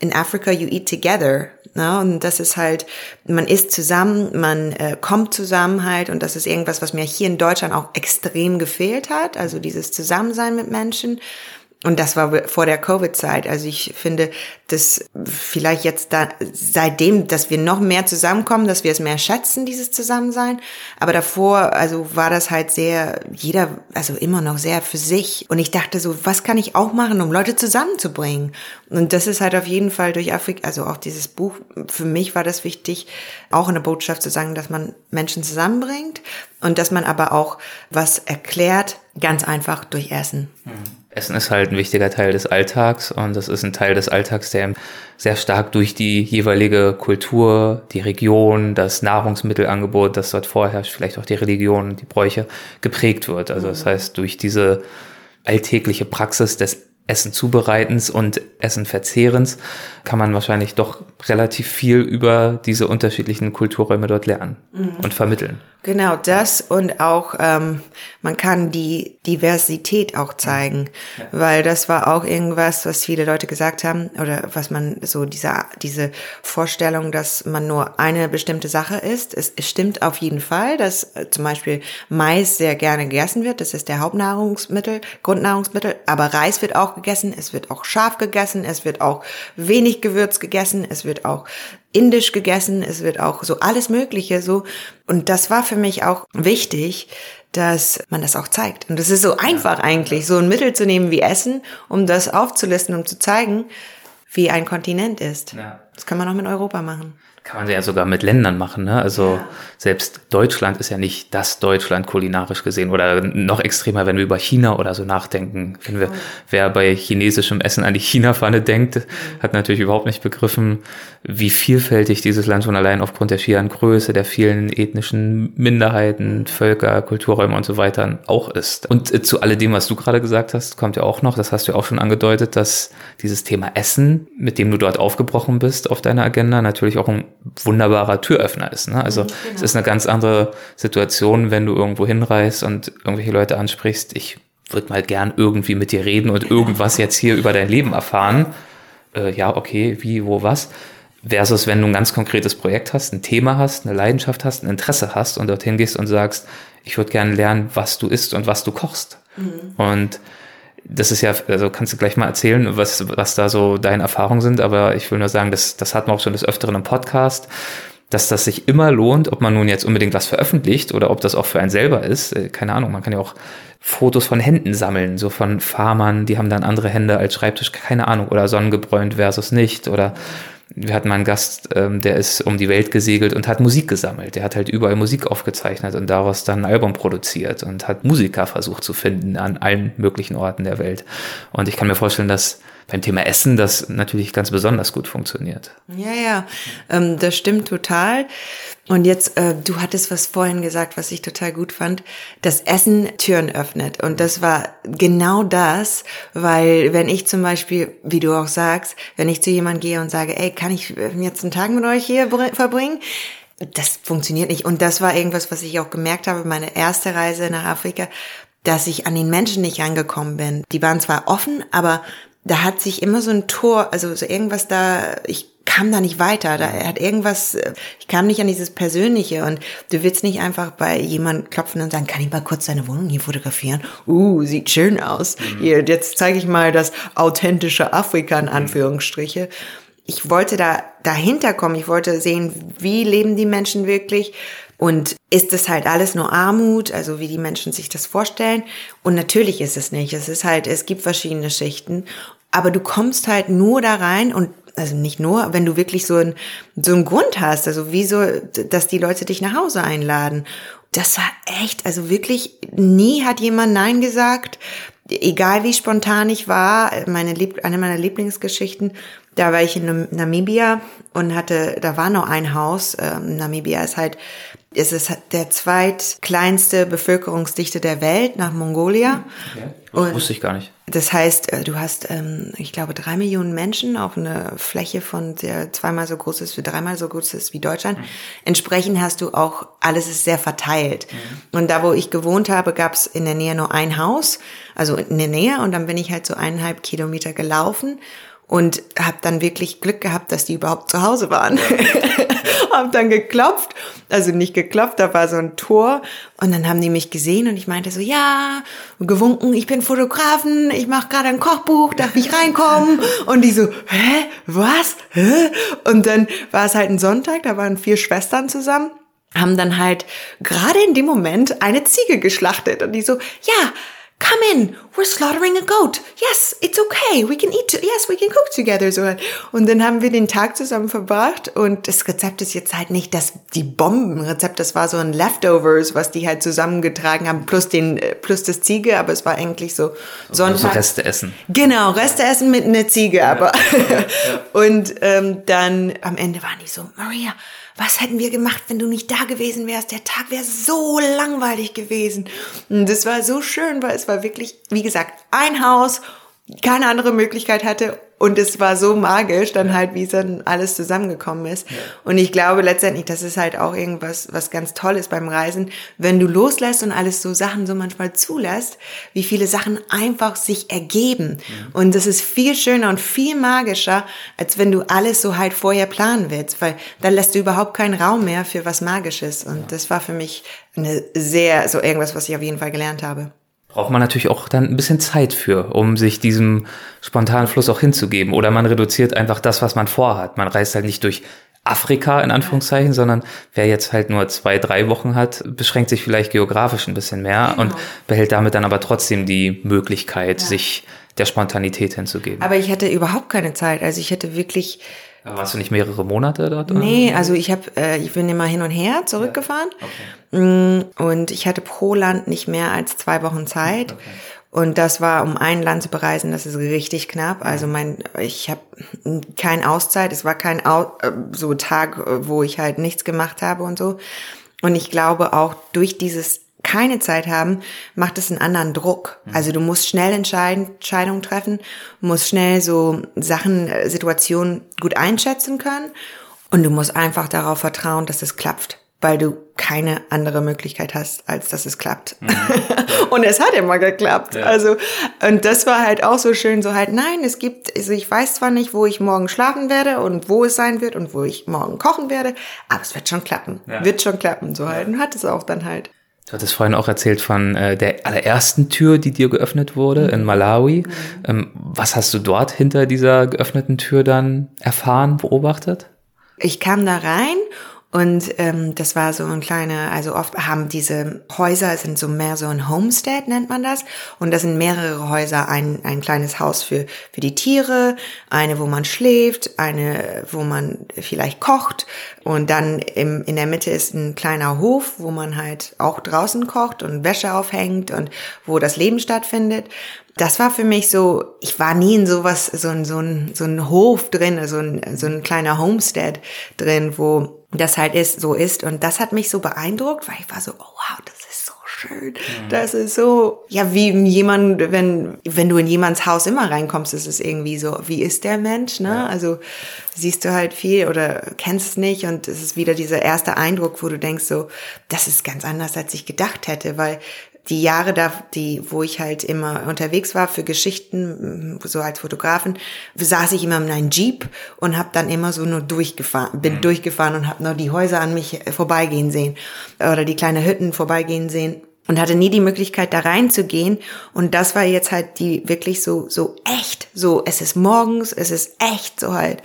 In Africa you eat together. Ne? Und das ist halt, man isst zusammen, man äh, kommt zusammen halt und das ist irgendwas, was mir hier in Deutschland auch extrem gefehlt hat. Also dieses Zusammensein mit Menschen. Und das war vor der Covid-Zeit. Also ich finde, dass vielleicht jetzt da, seitdem, dass wir noch mehr zusammenkommen, dass wir es mehr schätzen, dieses Zusammensein. Aber davor, also war das halt sehr, jeder, also immer noch sehr für sich. Und ich dachte so, was kann ich auch machen, um Leute zusammenzubringen? Und das ist halt auf jeden Fall durch Afrika, also auch dieses Buch, für mich war das wichtig, auch eine Botschaft zu sagen, dass man Menschen zusammenbringt und dass man aber auch was erklärt, ganz einfach durch Essen. Mhm. Essen ist halt ein wichtiger Teil des Alltags und das ist ein Teil des Alltags, der sehr stark durch die jeweilige Kultur, die Region, das Nahrungsmittelangebot, das dort vorherrscht, vielleicht auch die Religion, die Bräuche geprägt wird. Also das heißt, durch diese alltägliche Praxis des Essen zubereitens und Essen verzehrens kann man wahrscheinlich doch relativ viel über diese unterschiedlichen Kulturräume dort lernen mhm. und vermitteln. Genau das und auch ähm, man kann die Diversität auch zeigen, ja. weil das war auch irgendwas, was viele Leute gesagt haben oder was man so diese diese Vorstellung, dass man nur eine bestimmte Sache isst. Es, es stimmt auf jeden Fall, dass äh, zum Beispiel Mais sehr gerne gegessen wird. Das ist der Hauptnahrungsmittel, Grundnahrungsmittel. Aber Reis wird auch gegessen, es wird auch scharf gegessen, es wird auch wenig Gewürz gegessen, es wird auch indisch gegessen, es wird auch so alles Mögliche so. Und das war für mich auch wichtig, dass man das auch zeigt. Und das ist so einfach eigentlich, so ein Mittel zu nehmen wie Essen, um das aufzulisten, um zu zeigen, wie ein Kontinent ist. Ja. Das kann man auch mit Europa machen kann man ja sogar mit Ländern machen. Ne? Also ja. selbst Deutschland ist ja nicht das Deutschland kulinarisch gesehen oder noch extremer, wenn wir über China oder so nachdenken. Wenn wir, wer bei chinesischem Essen an die China-Pfanne denkt, mhm. hat natürlich überhaupt nicht begriffen, wie vielfältig dieses Land schon allein aufgrund der schieren Größe, der vielen ethnischen Minderheiten, Völker, Kulturräume und so weiter auch ist. Und äh, zu alledem, was du gerade gesagt hast, kommt ja auch noch, das hast du ja auch schon angedeutet, dass dieses Thema Essen, mit dem du dort aufgebrochen bist auf deiner Agenda, natürlich auch ein wunderbarer Türöffner ist. Ne? Also mhm, genau. es ist eine ganz andere Situation, wenn du irgendwo hinreist und irgendwelche Leute ansprichst. Ich würde mal gern irgendwie mit dir reden und irgendwas jetzt hier über dein Leben erfahren. Äh, ja, okay, wie, wo, was. Versus wenn du ein ganz konkretes Projekt hast, ein Thema hast, eine Leidenschaft hast, ein Interesse hast und dorthin gehst und sagst, ich würde gerne lernen, was du isst und was du kochst. Mhm. Und das ist ja, also kannst du gleich mal erzählen, was, was da so deine Erfahrungen sind, aber ich will nur sagen, das, das hat man auch schon des Öfteren im Podcast, dass das sich immer lohnt, ob man nun jetzt unbedingt was veröffentlicht oder ob das auch für einen selber ist. Äh, keine Ahnung, man kann ja auch Fotos von Händen sammeln, so von Farmern, die haben dann andere Hände als Schreibtisch, keine Ahnung, oder sonnengebräunt versus nicht oder wir hatten mal einen Gast, ähm, der ist um die Welt gesegelt und hat Musik gesammelt. Der hat halt überall Musik aufgezeichnet und daraus dann ein Album produziert und hat Musiker versucht zu finden an allen möglichen Orten der Welt. Und ich kann mir vorstellen, dass beim Thema Essen das natürlich ganz besonders gut funktioniert. Ja, ja, ähm, das stimmt total. Und jetzt, äh, du hattest was vorhin gesagt, was ich total gut fand, dass Essen Türen öffnet. Und das war genau das, weil wenn ich zum Beispiel, wie du auch sagst, wenn ich zu jemandem gehe und sage, ey, kann ich jetzt einen Tag mit euch hier verbringen? Das funktioniert nicht. Und das war irgendwas, was ich auch gemerkt habe, meine erste Reise nach Afrika, dass ich an den Menschen nicht angekommen bin. Die waren zwar offen, aber da hat sich immer so ein Tor, also so irgendwas da, ich kam da nicht weiter, da hat irgendwas, ich kam nicht an dieses Persönliche und du willst nicht einfach bei jemand klopfen und sagen, kann ich mal kurz deine Wohnung hier fotografieren? Uh, sieht schön aus. Mhm. Hier, jetzt zeige ich mal das authentische Afrika in mhm. Anführungsstriche. Ich wollte da dahinter kommen, ich wollte sehen, wie leben die Menschen wirklich, und ist es halt alles nur Armut, also wie die Menschen sich das vorstellen? Und natürlich ist es nicht. Es ist halt, es gibt verschiedene Schichten. Aber du kommst halt nur da rein und also nicht nur, wenn du wirklich so ein so einen Grund hast, also wieso, dass die Leute dich nach Hause einladen. Das war echt, also wirklich, nie hat jemand Nein gesagt. Egal wie spontan ich war, meine Lieb eine meiner Lieblingsgeschichten, da war ich in Namibia und hatte, da war noch ein Haus. Ähm, Namibia ist halt es ist der zweitkleinste Bevölkerungsdichte der Welt nach Mongolia. Okay. Das wusste ich gar nicht. Das heißt, äh, du hast, ähm, ich glaube, drei Millionen Menschen auf einer Fläche von der zweimal so groß ist wie dreimal so groß ist wie Deutschland. Mhm. Entsprechend hast du auch, alles ist sehr verteilt. Mhm. Und da, wo ich gewohnt habe, gab es in der Nähe nur ein Haus, also in der Nähe. Und dann bin ich halt so eineinhalb Kilometer gelaufen und habe dann wirklich Glück gehabt, dass die überhaupt zu Hause waren. hab dann geklopft, also nicht geklopft, da war so ein Tor und dann haben die mich gesehen und ich meinte so, ja, gewunken, ich bin Fotografen, ich mache gerade ein Kochbuch, darf ich reinkommen? Und die so, hä, was? Hä? Und dann war es halt ein Sonntag, da waren vier Schwestern zusammen haben dann halt gerade in dem Moment eine Ziege geschlachtet und die so, ja, come in, we're slaughtering a goat. Yes, it's okay, we can eat, yes, we can cook together. So. Und dann haben wir den Tag zusammen verbracht und das Rezept ist jetzt halt nicht das, die Bombenrezept, das war so ein Leftovers, was die halt zusammengetragen haben, plus den, plus das Ziege, aber es war eigentlich so Sonntag. Also Reste essen. Genau, Reste essen mit einer Ziege, ja. aber. Ja, ja. und ähm, dann am Ende waren die so, Maria, was hätten wir gemacht, wenn du nicht da gewesen wärst? Der Tag wäre so langweilig gewesen. Und das war so schön, weil es war wirklich, wie gesagt, ein Haus, keine andere Möglichkeit hatte und es war so magisch, dann halt, wie es dann alles zusammengekommen ist. Ja. Und ich glaube letztendlich, das ist halt auch irgendwas, was ganz toll ist beim Reisen, wenn du loslässt und alles so Sachen so manchmal zulässt, wie viele Sachen einfach sich ergeben. Ja. Und das ist viel schöner und viel magischer, als wenn du alles so halt vorher planen willst, weil dann lässt du überhaupt keinen Raum mehr für was Magisches. Und ja. das war für mich eine sehr, so irgendwas, was ich auf jeden Fall gelernt habe braucht man natürlich auch dann ein bisschen Zeit für, um sich diesem spontanen Fluss auch hinzugeben. Oder man reduziert einfach das, was man vorhat. Man reist halt nicht durch Afrika in Anführungszeichen, sondern wer jetzt halt nur zwei, drei Wochen hat, beschränkt sich vielleicht geografisch ein bisschen mehr genau. und behält damit dann aber trotzdem die Möglichkeit, ja. sich der Spontanität hinzugeben. Aber ich hatte überhaupt keine Zeit. Also ich hätte wirklich warst du nicht mehrere Monate dort? Nee, also ich habe, äh, ich bin immer hin und her zurückgefahren ja. okay. Mm, und ich hatte pro Land nicht mehr als zwei Wochen Zeit. Okay. Und das war, um ein Land zu bereisen, das ist richtig knapp. Also mein, ich habe keine Auszeit. Es war kein Au äh, so Tag, wo ich halt nichts gemacht habe und so. Und ich glaube auch durch dieses keine Zeit haben, macht es einen anderen Druck. Mhm. Also du musst schnell Entscheidungen treffen, musst schnell so Sachen, äh, Situationen gut einschätzen können und du musst einfach darauf vertrauen, dass es klappt, weil du keine andere Möglichkeit hast, als dass es klappt. Mhm. und es hat immer geklappt. Ja. Also und das war halt auch so schön, so halt nein, es gibt, also ich weiß zwar nicht, wo ich morgen schlafen werde und wo es sein wird und wo ich morgen kochen werde, aber es wird schon klappen, ja. wird schon klappen, so halt und hat es auch dann halt. Du hattest vorhin auch erzählt von äh, der allerersten Tür, die dir geöffnet wurde in Malawi. Mhm. Ähm, was hast du dort hinter dieser geöffneten Tür dann erfahren, beobachtet? Ich kam da rein und ähm, das war so ein kleiner, also oft haben diese Häuser, sind so mehr so ein Homestead, nennt man das. Und das sind mehrere Häuser, ein, ein kleines Haus für, für die Tiere, eine, wo man schläft, eine, wo man vielleicht kocht. Und dann im, in der Mitte ist ein kleiner Hof, wo man halt auch draußen kocht und Wäsche aufhängt und wo das Leben stattfindet das war für mich so, ich war nie in sowas, so ein, so ein, so ein Hof drin, so ein, so ein kleiner Homestead drin, wo das halt ist, so ist. Und das hat mich so beeindruckt, weil ich war so, oh wow, das ist so schön. Mhm. Das ist so, ja, wie jemand, wenn, wenn du in jemands Haus immer reinkommst, ist es irgendwie so, wie ist der Mensch, ne? Ja. Also, siehst du halt viel oder kennst es nicht und es ist wieder dieser erste Eindruck, wo du denkst so, das ist ganz anders, als ich gedacht hätte, weil die Jahre da, die, wo ich halt immer unterwegs war für Geschichten, so als Fotografen, saß ich immer in einem Jeep und habe dann immer so nur durchgefahren, bin mhm. durchgefahren und habe nur die Häuser an mich vorbeigehen sehen oder die kleine Hütten vorbeigehen sehen und hatte nie die Möglichkeit da reinzugehen und das war jetzt halt die wirklich so so echt, so es ist morgens, es ist echt so halt.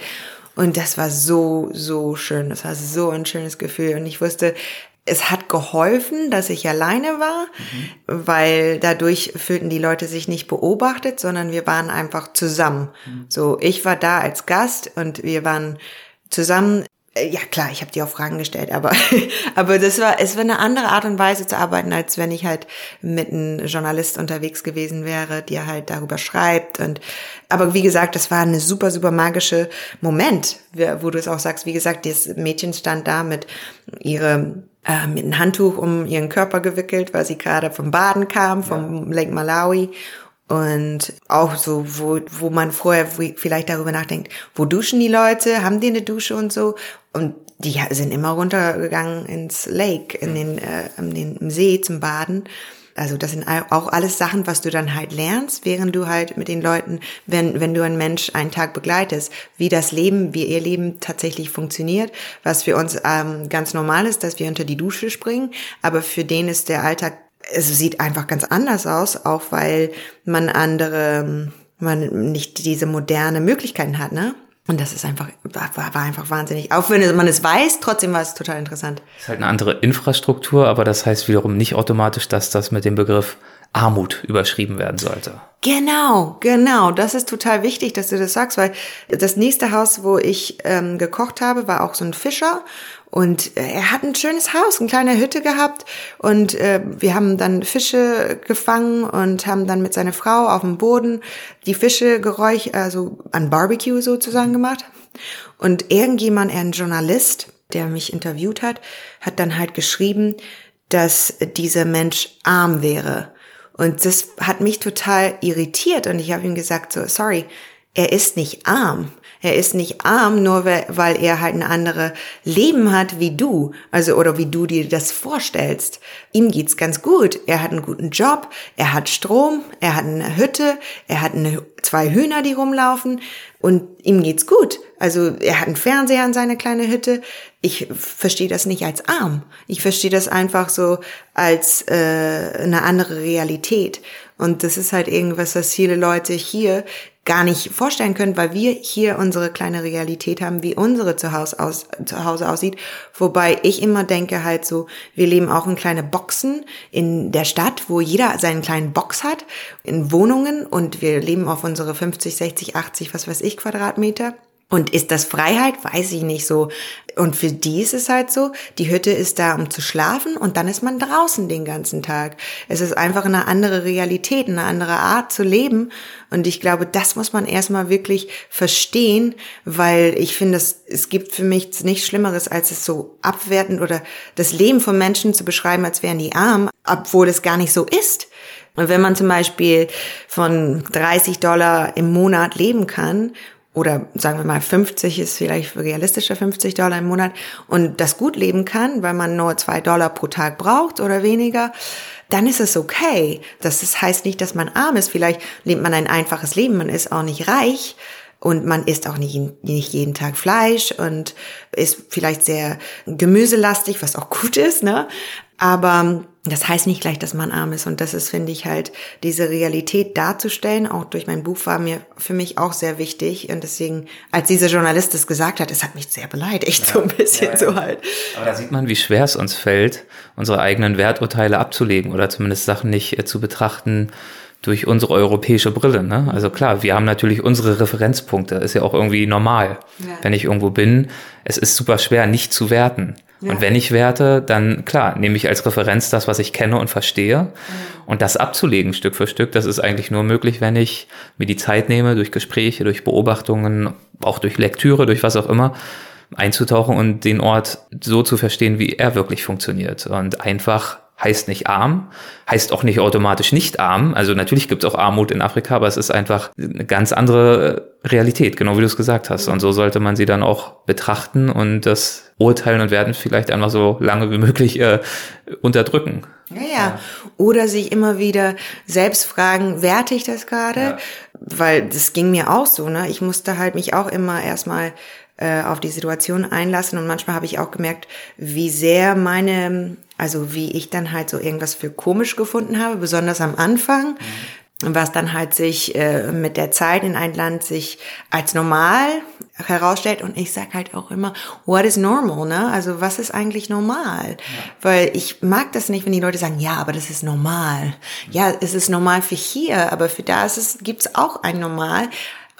Und das war so, so schön. Das war so ein schönes Gefühl. Und ich wusste, es hat geholfen, dass ich alleine war, mhm. weil dadurch fühlten die Leute sich nicht beobachtet, sondern wir waren einfach zusammen. Mhm. So, ich war da als Gast und wir waren zusammen. Äh, ja klar, ich habe dir auch Fragen gestellt, aber aber das war es war eine andere Art und Weise zu arbeiten, als wenn ich halt mit einem Journalist unterwegs gewesen wäre, der halt darüber schreibt und aber wie gesagt, das war eine super super magische Moment, wo du es auch sagst. Wie gesagt, das Mädchen stand da mit ihre äh, mit einem Handtuch um ihren Körper gewickelt, weil sie gerade vom Baden kam, vom ja. Lake Malawi. Und auch so, wo, wo man vorher vielleicht darüber nachdenkt, wo duschen die Leute, haben die eine Dusche und so. Und die sind immer runtergegangen ins Lake, in den, äh, in den im See zum Baden. Also das sind auch alles Sachen, was du dann halt lernst, während du halt mit den Leuten, wenn, wenn du einen Mensch einen Tag begleitest, wie das Leben, wie ihr Leben tatsächlich funktioniert, was für uns ähm, ganz normal ist, dass wir unter die Dusche springen, aber für den ist der Alltag, es sieht einfach ganz anders aus, auch weil man andere, man nicht diese moderne Möglichkeiten hat, ne? Und das ist einfach, war, war einfach wahnsinnig. Auch wenn man es weiß, trotzdem war es total interessant. Es ist halt eine andere Infrastruktur, aber das heißt wiederum nicht automatisch, dass das mit dem Begriff Armut überschrieben werden sollte. Genau, genau. Das ist total wichtig, dass du das sagst, weil das nächste Haus, wo ich ähm, gekocht habe, war auch so ein Fischer und äh, er hat ein schönes Haus, eine kleine Hütte gehabt und äh, wir haben dann Fische gefangen und haben dann mit seiner Frau auf dem Boden die Fische geräuch, also an Barbecue sozusagen gemacht. Und irgendjemand, ein Journalist, der mich interviewt hat, hat dann halt geschrieben, dass dieser Mensch arm wäre und das hat mich total irritiert und ich habe ihm gesagt, so, sorry, er ist nicht arm. Er ist nicht arm, nur weil er halt ein anderes Leben hat wie du, also oder wie du dir das vorstellst. Ihm geht's ganz gut. Er hat einen guten Job, er hat Strom, er hat eine Hütte, er hat eine, zwei Hühner, die rumlaufen und ihm geht's gut. Also er hat einen Fernseher an seine kleine Hütte. Ich verstehe das nicht als arm. Ich verstehe das einfach so als äh, eine andere Realität. Und das ist halt irgendwas, was viele Leute hier gar nicht vorstellen können, weil wir hier unsere kleine Realität haben, wie unsere Zuhause, aus, Zuhause aussieht. Wobei ich immer denke halt so, wir leben auch in kleine Boxen in der Stadt, wo jeder seinen kleinen Box hat, in Wohnungen und wir leben auf unsere 50, 60, 80, was weiß ich Quadratmeter. Und ist das Freiheit? Weiß ich nicht so. Und für die ist es halt so, die Hütte ist da, um zu schlafen und dann ist man draußen den ganzen Tag. Es ist einfach eine andere Realität, eine andere Art zu leben. Und ich glaube, das muss man erstmal wirklich verstehen, weil ich finde, es, es gibt für mich nichts Schlimmeres, als es so abwertend oder das Leben von Menschen zu beschreiben, als wären die arm, obwohl es gar nicht so ist. Und wenn man zum Beispiel von 30 Dollar im Monat leben kann oder sagen wir mal 50 ist vielleicht realistischer 50 Dollar im Monat und das gut leben kann, weil man nur zwei Dollar pro Tag braucht oder weniger, dann ist es okay. Das heißt nicht, dass man arm ist. Vielleicht lebt man ein einfaches Leben, man ist auch nicht reich und man isst auch nicht, nicht jeden Tag Fleisch und ist vielleicht sehr gemüselastig, was auch gut ist, ne? Aber das heißt nicht gleich, dass man arm ist. Und das ist, finde ich, halt, diese Realität darzustellen, auch durch mein Buch, war mir für mich auch sehr wichtig. Und deswegen, als dieser Journalist das gesagt hat, es hat mich sehr beleidigt, ja, so ein bisschen ja, ja. so halt. Aber da sieht man, wie schwer es uns fällt, unsere eigenen Werturteile abzulegen oder zumindest Sachen nicht äh, zu betrachten, durch unsere europäische Brille. Ne? Also klar, wir haben natürlich unsere Referenzpunkte, ist ja auch irgendwie normal, wenn ich irgendwo bin. Es ist super schwer, nicht zu werten. Ja. Und wenn ich werte, dann klar, nehme ich als Referenz das, was ich kenne und verstehe. Mhm. Und das abzulegen Stück für Stück, das ist eigentlich nur möglich, wenn ich mir die Zeit nehme, durch Gespräche, durch Beobachtungen, auch durch Lektüre, durch was auch immer, einzutauchen und den Ort so zu verstehen, wie er wirklich funktioniert. Und einfach heißt nicht arm, heißt auch nicht automatisch nicht arm. Also natürlich gibt es auch Armut in Afrika, aber es ist einfach eine ganz andere Realität, genau wie du es gesagt hast. Und so sollte man sie dann auch betrachten und das Urteilen und Werden vielleicht einfach so lange wie möglich äh, unterdrücken. Ja, ja. Oder sich immer wieder selbst fragen, werte ich das gerade? Ja. Weil das ging mir auch so, ne? Ich musste halt mich auch immer erstmal äh, auf die Situation einlassen und manchmal habe ich auch gemerkt, wie sehr meine also wie ich dann halt so irgendwas für komisch gefunden habe, besonders am Anfang. Mhm. Was dann halt sich äh, mit der Zeit in ein Land sich als normal herausstellt. Und ich sag halt auch immer, what is normal, ne? Also was ist eigentlich normal? Ja. Weil ich mag das nicht, wenn die Leute sagen, ja, aber das ist normal. Ja, es ist normal für hier, aber für da ist es, gibt's auch ein Normal.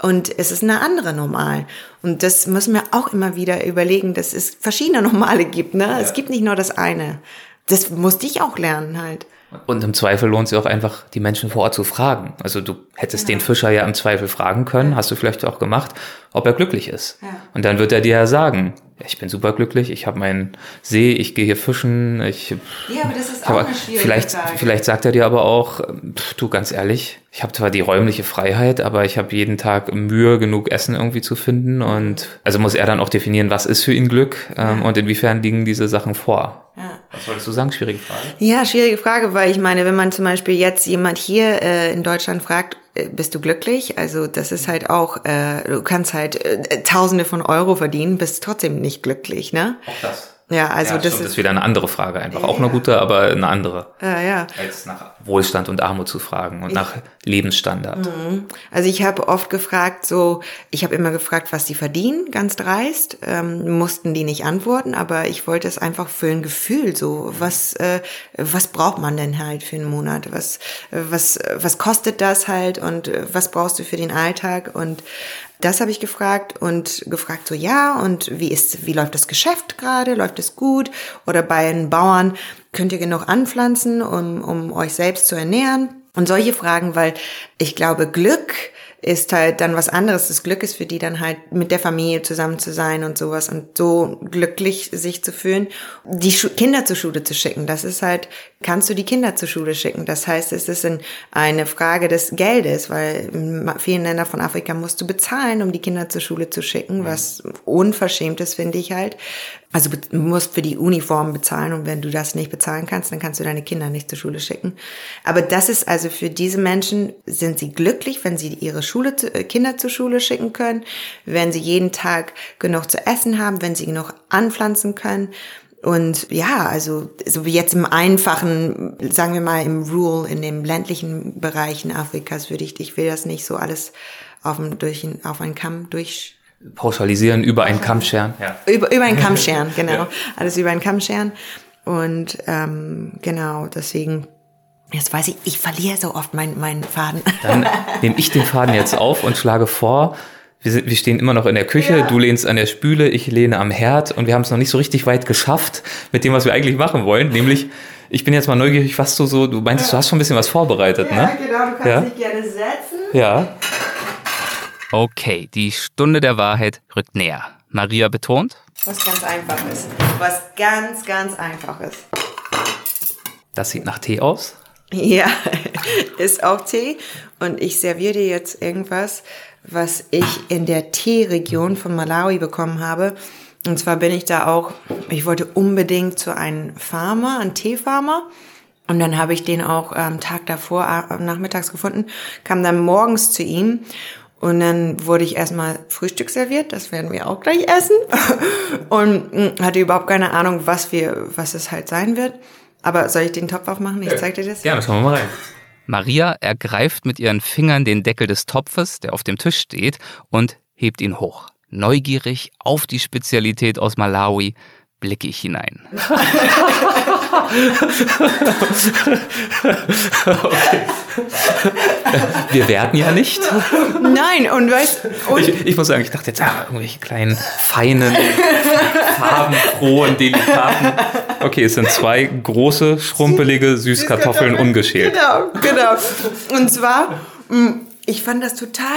Und es ist eine andere Normal. Und das müssen wir auch immer wieder überlegen, dass es verschiedene Normale gibt. Ne? Ja. Es gibt nicht nur das eine. Das musste ich auch lernen halt. Und im Zweifel lohnt sich auch einfach, die Menschen vor Ort zu fragen. Also du hättest genau. den Fischer ja im Zweifel fragen können, hast du vielleicht auch gemacht, ob er glücklich ist. Ja. Und dann wird er dir ja sagen, ich bin superglücklich, ich habe meinen See, ich gehe hier fischen, ich. Ja, aber das ist auch eine schwierige vielleicht, Frage. Vielleicht sagt er dir aber auch, pff, du ganz ehrlich, ich habe zwar die räumliche Freiheit, aber ich habe jeden Tag Mühe, genug Essen irgendwie zu finden. Und also muss er dann auch definieren, was ist für ihn Glück ähm, ja. und inwiefern liegen diese Sachen vor. Ja. Was wolltest du sagen? Schwierige Frage. Ja, schwierige Frage, weil ich meine, wenn man zum Beispiel jetzt jemand hier äh, in Deutschland fragt, bist du glücklich? Also das ist halt auch, äh, du kannst halt äh, Tausende von Euro verdienen, bist trotzdem nicht glücklich, ne? Auch das. Ja, also ja, das, stimmt, ist, ist wieder eine andere Frage einfach. Ja. Auch eine gute, aber eine andere. Ja, ja. Als nach Wohlstand und Armut zu fragen und ich, nach Lebensstandard. Mhm. Also ich habe oft gefragt, so, ich habe immer gefragt, was die verdienen, ganz dreist. Ähm, mussten die nicht antworten, aber ich wollte es einfach für ein Gefühl, so, was, äh, was braucht man denn halt für einen Monat? Was, was, was kostet das halt und was brauchst du für den Alltag? Und das habe ich gefragt und gefragt so, ja, und wie ist, wie läuft das Geschäft gerade? Läuft es gut? Oder bei den Bauern könnt ihr genug anpflanzen, um, um euch selbst zu ernähren? Und solche Fragen, weil ich glaube, Glück ist halt dann was anderes. Das Glück ist für die dann halt mit der Familie zusammen zu sein und sowas und so glücklich sich zu fühlen. Die Schu Kinder zur Schule zu schicken, das ist halt, kannst du die Kinder zur Schule schicken? Das heißt, es ist eine Frage des Geldes, weil in vielen Ländern von Afrika musst du bezahlen, um die Kinder zur Schule zu schicken, mhm. was unverschämt ist, finde ich halt. Also du musst für die Uniform bezahlen und wenn du das nicht bezahlen kannst, dann kannst du deine Kinder nicht zur Schule schicken. Aber das ist also für diese Menschen, sind sie glücklich, wenn sie ihre Schule, äh, Kinder zur Schule schicken können, wenn sie jeden Tag genug zu essen haben, wenn sie genug anpflanzen können. Und ja, also so wie jetzt im einfachen, sagen wir mal im Rural, in den ländlichen Bereichen Afrikas würde ich, ich will das nicht so alles auf, durch, auf einen Kamm durch pauschalisieren, über einen Kamm scheren. Ja. Über, über einen Kamm scheren, genau. Ja. Alles über einen Kamm scheren. Und ähm, genau, deswegen, jetzt weiß ich, ich verliere so oft meinen meinen Faden. Dann nehme ich den Faden jetzt auf und schlage vor, wir, sind, wir stehen immer noch in der Küche, ja. du lehnst an der Spüle, ich lehne am Herd und wir haben es noch nicht so richtig weit geschafft mit dem, was wir eigentlich machen wollen, nämlich ich bin jetzt mal neugierig, was du so, du meinst, ja. du hast schon ein bisschen was vorbereitet, ja, ne? Ja, genau, du kannst ja? dich gerne setzen. Ja. Okay, die Stunde der Wahrheit rückt näher. Maria betont. Was ganz Einfaches. Was ganz, ganz Einfaches. Das sieht nach Tee aus. Ja, ist auch Tee. Und ich serviere dir jetzt irgendwas, was ich in der Teeregion von Malawi bekommen habe. Und zwar bin ich da auch, ich wollte unbedingt zu einem Farmer, einem Teefarmer. Und dann habe ich den auch am Tag davor, äh, nachmittags gefunden, kam dann morgens zu ihm und dann wurde ich erstmal Frühstück serviert, das werden wir auch gleich essen. Und hm, hatte überhaupt keine Ahnung, was wir, was es halt sein wird. Aber soll ich den Topf aufmachen? Ich zeig dir das. Ja, schauen wir mal rein. Maria ergreift mit ihren Fingern den Deckel des Topfes, der auf dem Tisch steht, und hebt ihn hoch. Neugierig auf die Spezialität aus Malawi blicke ich hinein. okay. Wir werden ja nicht. Nein, und weißt und ich, ich muss sagen, ich dachte jetzt, ah, irgendwelche kleinen, feinen, farbenfrohen, delikaten. Okay, es sind zwei große, schrumpelige Süßkartoffeln ungeschält. Genau, genau. Und zwar, mm, ich fand das total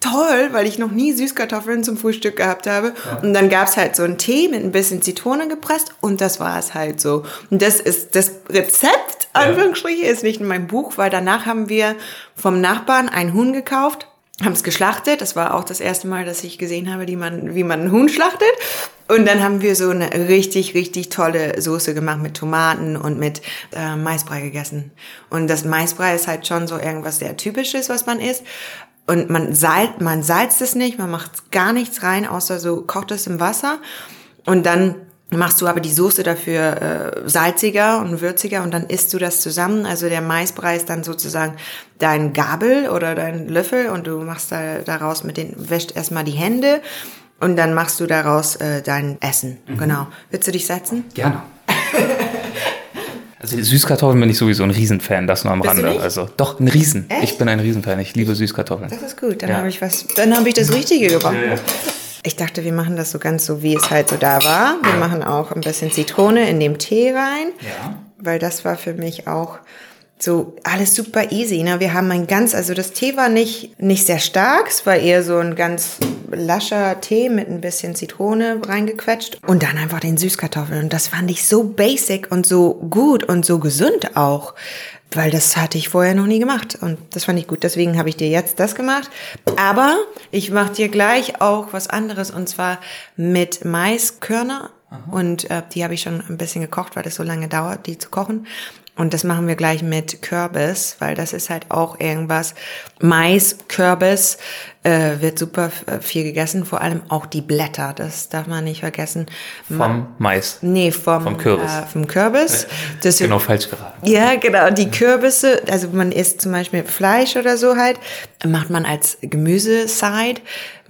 toll, weil ich noch nie Süßkartoffeln zum Frühstück gehabt habe. Ja. Und dann gab's halt so einen Tee mit ein bisschen Zitrone gepresst und das war es halt so. Und das ist das Rezept, ja. Anführungsstriche, ist nicht in meinem Buch, weil danach haben wir vom Nachbarn ein Huhn gekauft, haben es geschlachtet. Das war auch das erste Mal, dass ich gesehen habe, wie man, wie man ein Huhn schlachtet. Und dann haben wir so eine richtig, richtig tolle Soße gemacht mit Tomaten und mit äh, Maisbrei gegessen. Und das Maisbrei ist halt schon so irgendwas sehr typisches, was man isst. Und man salzt, man salzt es nicht, man macht gar nichts rein, außer so kocht es im Wasser. Und dann machst du aber die Soße dafür äh, salziger und würziger und dann isst du das zusammen. Also der Maisbrei ist dann sozusagen dein Gabel oder dein Löffel und du machst da, daraus mit den, wäscht erstmal die Hände und dann machst du daraus äh, dein Essen. Mhm. Genau. Willst du dich setzen? Gerne. Also Süßkartoffeln bin ich sowieso ein Riesenfan, das nur am Bist Rande. Also doch ein Riesen. Echt? Ich bin ein Riesenfan. Ich liebe Süßkartoffeln. Das ist gut. Dann ja. habe ich was. Dann habe ich das Richtige gemacht. Ja, ja. Ich dachte, wir machen das so ganz so, wie es halt so da war. Wir machen auch ein bisschen Zitrone in dem Tee rein, ja. weil das war für mich auch so alles super easy. Ne? Wir haben ein ganz, also das Tee war nicht, nicht sehr stark, es war eher so ein ganz lascher Tee mit ein bisschen Zitrone reingequetscht und dann einfach den Süßkartoffeln. Und das fand ich so basic und so gut und so gesund auch, weil das hatte ich vorher noch nie gemacht und das fand ich gut. Deswegen habe ich dir jetzt das gemacht. Aber ich mache dir gleich auch was anderes und zwar mit Maiskörner. Und äh, die habe ich schon ein bisschen gekocht, weil es so lange dauert, die zu kochen. Und das machen wir gleich mit Kürbis, weil das ist halt auch irgendwas. Mais, Kürbis äh, wird super äh, viel gegessen, vor allem auch die Blätter, das darf man nicht vergessen. Vom Mais? Nee, vom, vom Kürbis. Äh, vom Kürbis. Das genau, falsch geraten. Ja, genau, die Kürbisse, also man isst zum Beispiel Fleisch oder so halt, macht man als Gemüseside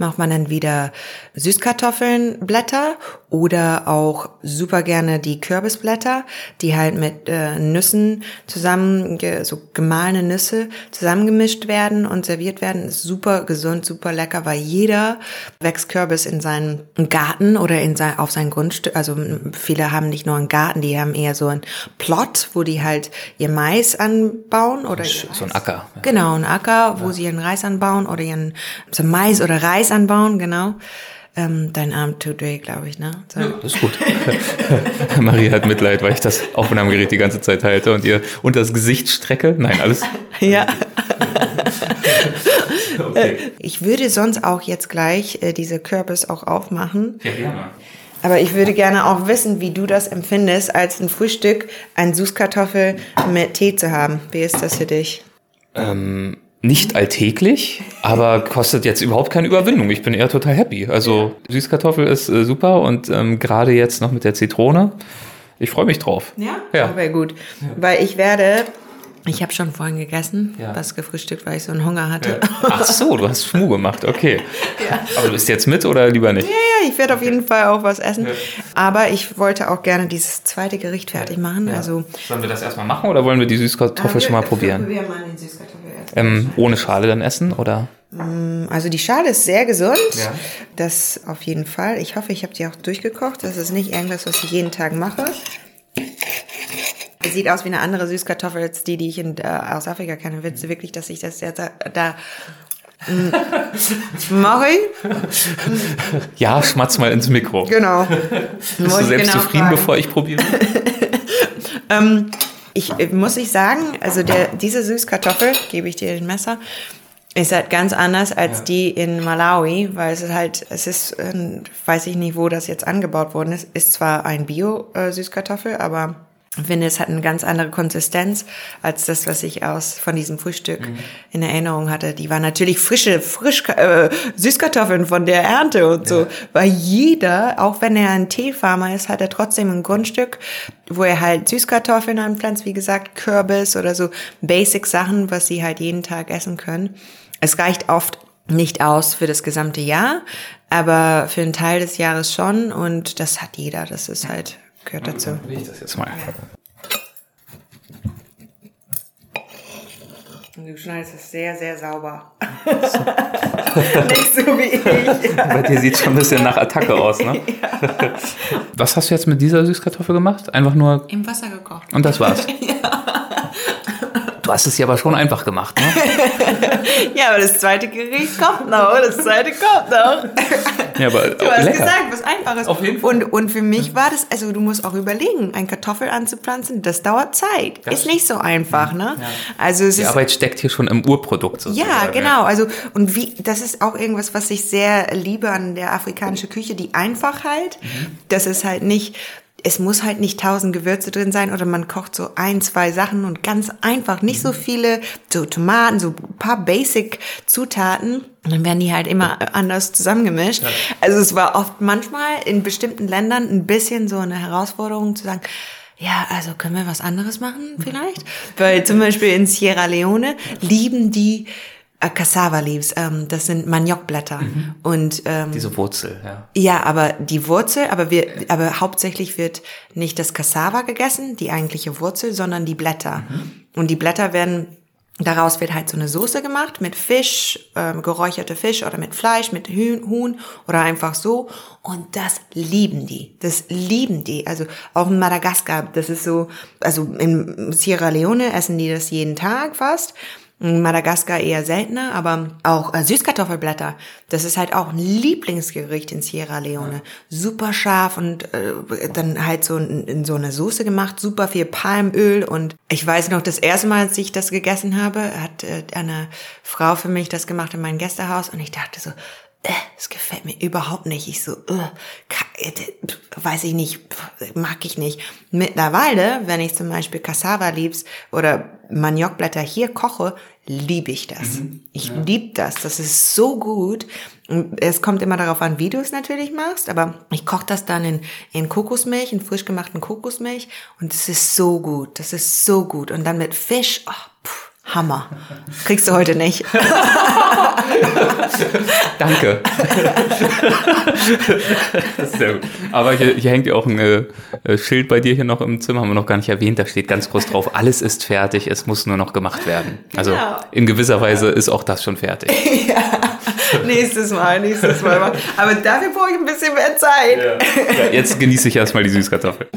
macht man dann wieder Süßkartoffelnblätter oder auch super gerne die Kürbisblätter, die halt mit äh, Nüssen zusammen, so gemahlene Nüsse zusammengemischt werden und serviert werden. Ist super gesund, super lecker, weil jeder wächst Kürbis in seinen Garten oder in sein, auf sein Grundstück. Also viele haben nicht nur einen Garten, die haben eher so einen Plot, wo die halt ihr Mais anbauen oder so ein Acker. Genau, ein Acker, wo ja. sie ihren Reis anbauen oder ihren so Mais oder Reis anbauen, genau. Ähm, dein Arm weh, glaube ich, ne? So. Ja, das ist gut. Maria hat Mitleid, weil ich das Aufnahmegerät die ganze Zeit halte und ihr unter das Gesicht strecke. Nein, alles. ja. okay. Äh, ich würde sonst auch jetzt gleich äh, diese Kürbis auch aufmachen. Ja, gerne. Aber ich würde gerne auch wissen, wie du das empfindest, als ein Frühstück ein Süßkartoffel mit Tee zu haben. Wie ist das für dich? Ähm, nicht alltäglich, aber kostet jetzt überhaupt keine Überwindung. Ich bin eher total happy. Also Süßkartoffel ist äh, super und ähm, gerade jetzt noch mit der Zitrone. Ich freue mich drauf. Ja? Ja. Aber gut. Ja. Weil ich werde ich habe schon vorhin gegessen, ja. was gefrühstückt, weil ich so einen Hunger hatte. Ja. Ach so, du hast Schmu gemacht, okay. Ja. Aber du bist jetzt mit oder lieber nicht? Ja, ja, ich werde auf jeden Fall auch was essen. Aber ich wollte auch gerne dieses zweite Gericht fertig machen. Also Sollen wir das erstmal machen oder wollen wir die Süßkartoffel wir, schon mal probieren? Wir mal den Süßkartoffel ähm, ohne Schale dann essen oder? Mm, also die Schale ist sehr gesund. Ja. Das auf jeden Fall. Ich hoffe, ich habe die auch durchgekocht. Das ist nicht irgendwas, was ich jeden Tag mache. Sieht aus wie eine andere Süßkartoffel als die, die ich in, äh, aus Afrika kenne. Willst du wirklich, dass ich das jetzt da, da Mach ich? Ja, schmatz mal ins Mikro. Genau. Bist du selbst genau zufrieden, fragen. bevor ich probiere? ähm, ich äh, muss ich sagen, also der, diese Süßkartoffel, gebe ich dir den Messer, ist halt ganz anders als ja. die in Malawi, weil es ist halt, es ist, äh, weiß ich nicht, wo das jetzt angebaut worden ist, ist zwar ein Bio-Süßkartoffel, aber Ich finde, es hat eine ganz andere Konsistenz als das, was ich aus von diesem Frühstück mhm. in Erinnerung hatte. Die waren natürlich frische, frisch äh, Süßkartoffeln von der Ernte und so. Ja. Weil jeder, auch wenn er ein Teefarmer ist, hat er trotzdem ein Grundstück, wo er halt Süßkartoffeln anpflanzt, wie gesagt, Kürbis oder so Basic Sachen, was sie halt jeden Tag essen können. Es reicht oft nicht aus für das gesamte Jahr, aber für einen Teil des Jahres schon und das hat jeder. Das ist halt Gehört dazu. Dann ich das jetzt mal. Du schneidest es sehr, sehr sauber. Nicht so wie ich. Bei dir sieht es schon ein bisschen nach Attacke aus, ne? Ja. Was hast du jetzt mit dieser Süßkartoffel gemacht? Einfach nur. Im Wasser gekocht. Und das war's. ja. Du hast es ja aber schon einfach gemacht, ne? ja, aber das zweite Gericht kommt noch. Das zweite kommt noch. Ja, aber du hast lecker. gesagt, was einfaches. Auf jeden Fall. Und, und für mich war das, also du musst auch überlegen, ein Kartoffel anzupflanzen, das dauert Zeit. Das ist nicht so einfach, ne? Ja. Also es Die ist, Arbeit steckt hier schon im Urprodukt sozusagen. Ja, genau. Also, und wie, das ist auch irgendwas, was ich sehr liebe an der afrikanischen Küche, die Einfachheit. Mhm. Das ist halt nicht, es muss halt nicht tausend Gewürze drin sein oder man kocht so ein, zwei Sachen und ganz einfach, nicht so viele, so Tomaten, so ein paar Basic-Zutaten. Und dann werden die halt immer anders zusammengemischt. Ja. Also es war oft manchmal in bestimmten Ländern ein bisschen so eine Herausforderung zu sagen, ja, also können wir was anderes machen vielleicht? Weil zum Beispiel in Sierra Leone lieben die Cassava Leaves, ähm, das sind Maniokblätter mhm. und ähm, diese Wurzel, ja. Ja, aber die Wurzel, aber wir, aber hauptsächlich wird nicht das Cassava gegessen, die eigentliche Wurzel, sondern die Blätter. Mhm. Und die Blätter werden Daraus wird halt so eine Soße gemacht mit Fisch, ähm, geräucherte Fisch oder mit Fleisch, mit Huhn oder einfach so. Und das lieben die. Das lieben die. Also auch in Madagaskar, das ist so, also in Sierra Leone essen die das jeden Tag fast. Madagaskar eher seltener, aber auch äh, Süßkartoffelblätter. Das ist halt auch ein Lieblingsgericht in Sierra Leone. Super scharf und äh, dann halt so in, in so eine Soße gemacht, super viel Palmöl und ich weiß noch, das erste Mal, als ich das gegessen habe, hat äh, eine Frau für mich das gemacht in meinem Gästehaus und ich dachte so, äh, es gefällt mir überhaupt nicht. Ich so, äh, äh weiß ich nicht, mag ich nicht. Mittlerweile, wenn ich zum Beispiel Cassava Leaves oder Maniokblätter hier koche, liebe ich das. Mhm. Ich ja. liebe das. Das ist so gut. Und es kommt immer darauf an, wie du es natürlich machst, aber ich koche das dann in, in Kokosmilch, in frisch gemachten Kokosmilch und es ist so gut. Das ist so gut. Und dann mit Fisch, oh, Hammer. Kriegst du heute nicht. Danke. sehr gut. Aber hier, hier hängt ja auch ein äh, Schild bei dir hier noch im Zimmer, haben wir noch gar nicht erwähnt. Da steht ganz groß drauf, alles ist fertig, es muss nur noch gemacht werden. Also genau. in gewisser Weise ist auch das schon fertig. ja. Nächstes Mal, nächstes Mal. Aber dafür brauche ich ein bisschen mehr Zeit. Ja. Ja, jetzt genieße ich erstmal die Süßkartoffel.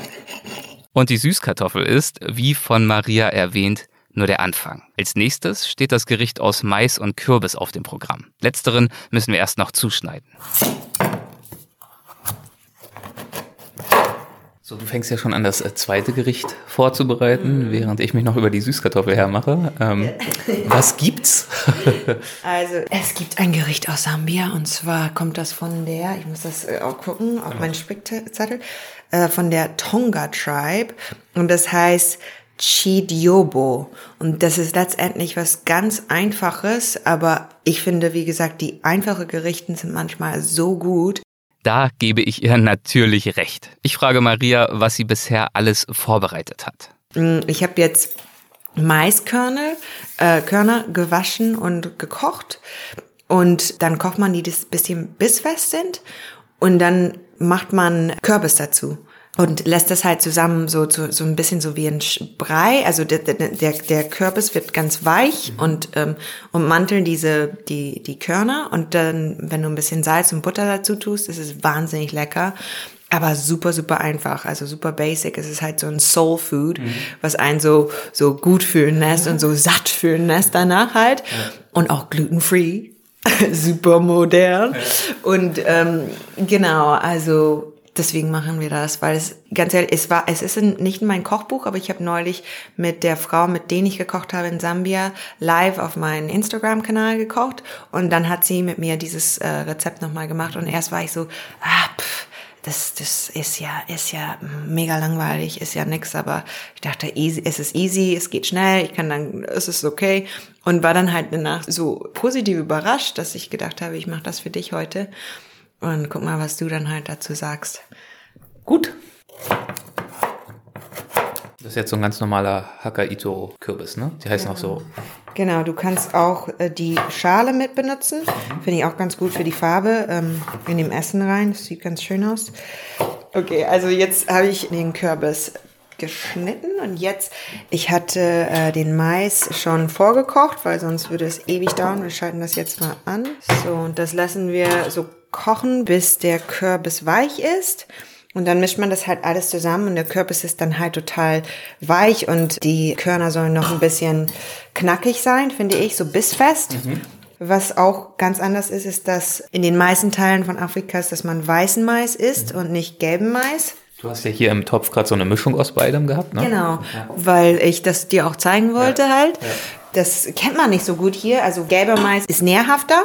Und die Süßkartoffel ist, wie von Maria erwähnt, nur der Anfang. Als nächstes steht das Gericht aus Mais und Kürbis auf dem Programm. Letzteren müssen wir erst noch zuschneiden. So, du fängst ja schon an, das äh, zweite Gericht vorzubereiten, mhm. während ich mich noch über die Süßkartoffel hermache. Ähm, was gibt's? also, es gibt ein Gericht aus Sambia und zwar kommt das von der, ich muss das äh, auch gucken, auf meinen Spickzettel, äh, von der Tonga Tribe und das heißt Chidiobo. Und das ist letztendlich was ganz Einfaches, aber ich finde, wie gesagt, die einfachen Gerichten sind manchmal so gut. Da gebe ich ihr natürlich recht. Ich frage Maria, was sie bisher alles vorbereitet hat. Mm, ich habe jetzt Maiskörner äh, Körner gewaschen und gekocht. Und dann kocht man die, das bisschen bissfest sind. Und dann macht man Kürbis dazu und lässt das halt zusammen so, so, so ein bisschen so wie ein Brei. Also der, der, der Kürbis wird ganz weich mhm. und ähm, ummanteln diese die die Körner und dann wenn du ein bisschen Salz und Butter dazu tust, ist es wahnsinnig lecker. Aber super, super einfach, also super basic. Es ist halt so ein Soul Food, mhm. was einen so, so gut fühlen lässt und so satt fühlen lässt danach halt. Ja. Und auch glutenfree. super modern. Ja. Und ähm, genau, also deswegen machen wir das, weil es ganz ehrlich, es war, es ist nicht in mein Kochbuch, aber ich habe neulich mit der Frau, mit denen ich gekocht habe in Sambia, live auf meinen Instagram-Kanal gekocht und dann hat sie mit mir dieses äh, Rezept nochmal gemacht und erst war ich so, ah, pff, das, das ist ja, ist ja mega langweilig, ist ja nix, aber ich dachte, easy, es ist easy, es geht schnell, ich kann dann, es ist okay. Und war dann halt danach so positiv überrascht, dass ich gedacht habe, ich mache das für dich heute. Und guck mal, was du dann halt dazu sagst. Gut. Das ist jetzt so ein ganz normaler Hakaito-Kürbis, ne? Die heißen genau. auch so. Genau, du kannst auch äh, die Schale mit benutzen. Finde ich auch ganz gut für die Farbe ähm, in dem Essen rein. Das sieht ganz schön aus. Okay, also jetzt habe ich den Kürbis geschnitten und jetzt, ich hatte äh, den Mais schon vorgekocht, weil sonst würde es ewig dauern. Wir schalten das jetzt mal an. So, und das lassen wir so kochen, bis der Kürbis weich ist. Und dann mischt man das halt alles zusammen und der Kürbis ist dann halt total weich und die Körner sollen noch ein bisschen knackig sein, finde ich, so bissfest. Mhm. Was auch ganz anders ist, ist, dass in den meisten Teilen von Afrikas, dass man weißen Mais isst mhm. und nicht gelben Mais. Du hast ja hier im Topf gerade so eine Mischung aus beidem gehabt, ne? Genau, ja. weil ich das dir auch zeigen wollte ja. halt. Ja. Das kennt man nicht so gut hier. Also gelber Mais ist nährhafter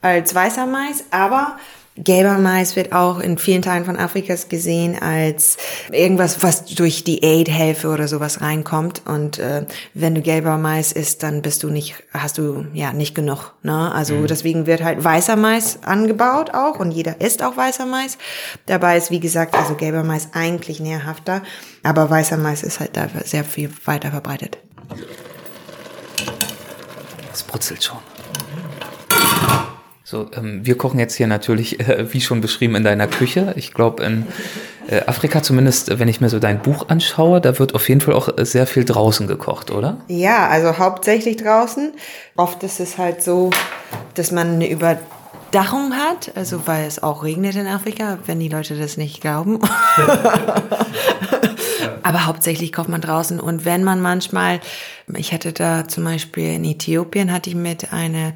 als weißer Mais, aber Gelber Mais wird auch in vielen Teilen von Afrikas gesehen als irgendwas, was durch die Aid-Hilfe oder sowas reinkommt. Und äh, wenn du gelber Mais isst, dann bist du nicht, hast du ja nicht genug. Ne? Also mhm. deswegen wird halt weißer Mais angebaut auch und jeder isst auch weißer Mais. Dabei ist wie gesagt also gelber Mais eigentlich nährhafter, aber weißer Mais ist halt da sehr viel weiter verbreitet. Es brutzelt schon. So, ähm, wir kochen jetzt hier natürlich, äh, wie schon beschrieben, in deiner Küche. Ich glaube, in äh, Afrika zumindest, wenn ich mir so dein Buch anschaue, da wird auf jeden Fall auch sehr viel draußen gekocht, oder? Ja, also hauptsächlich draußen. Oft ist es halt so, dass man eine Überdachung hat, also weil es auch regnet in Afrika, wenn die Leute das nicht glauben. Aber hauptsächlich kocht man draußen. Und wenn man manchmal, ich hatte da zum Beispiel in Äthiopien, hatte ich mit einer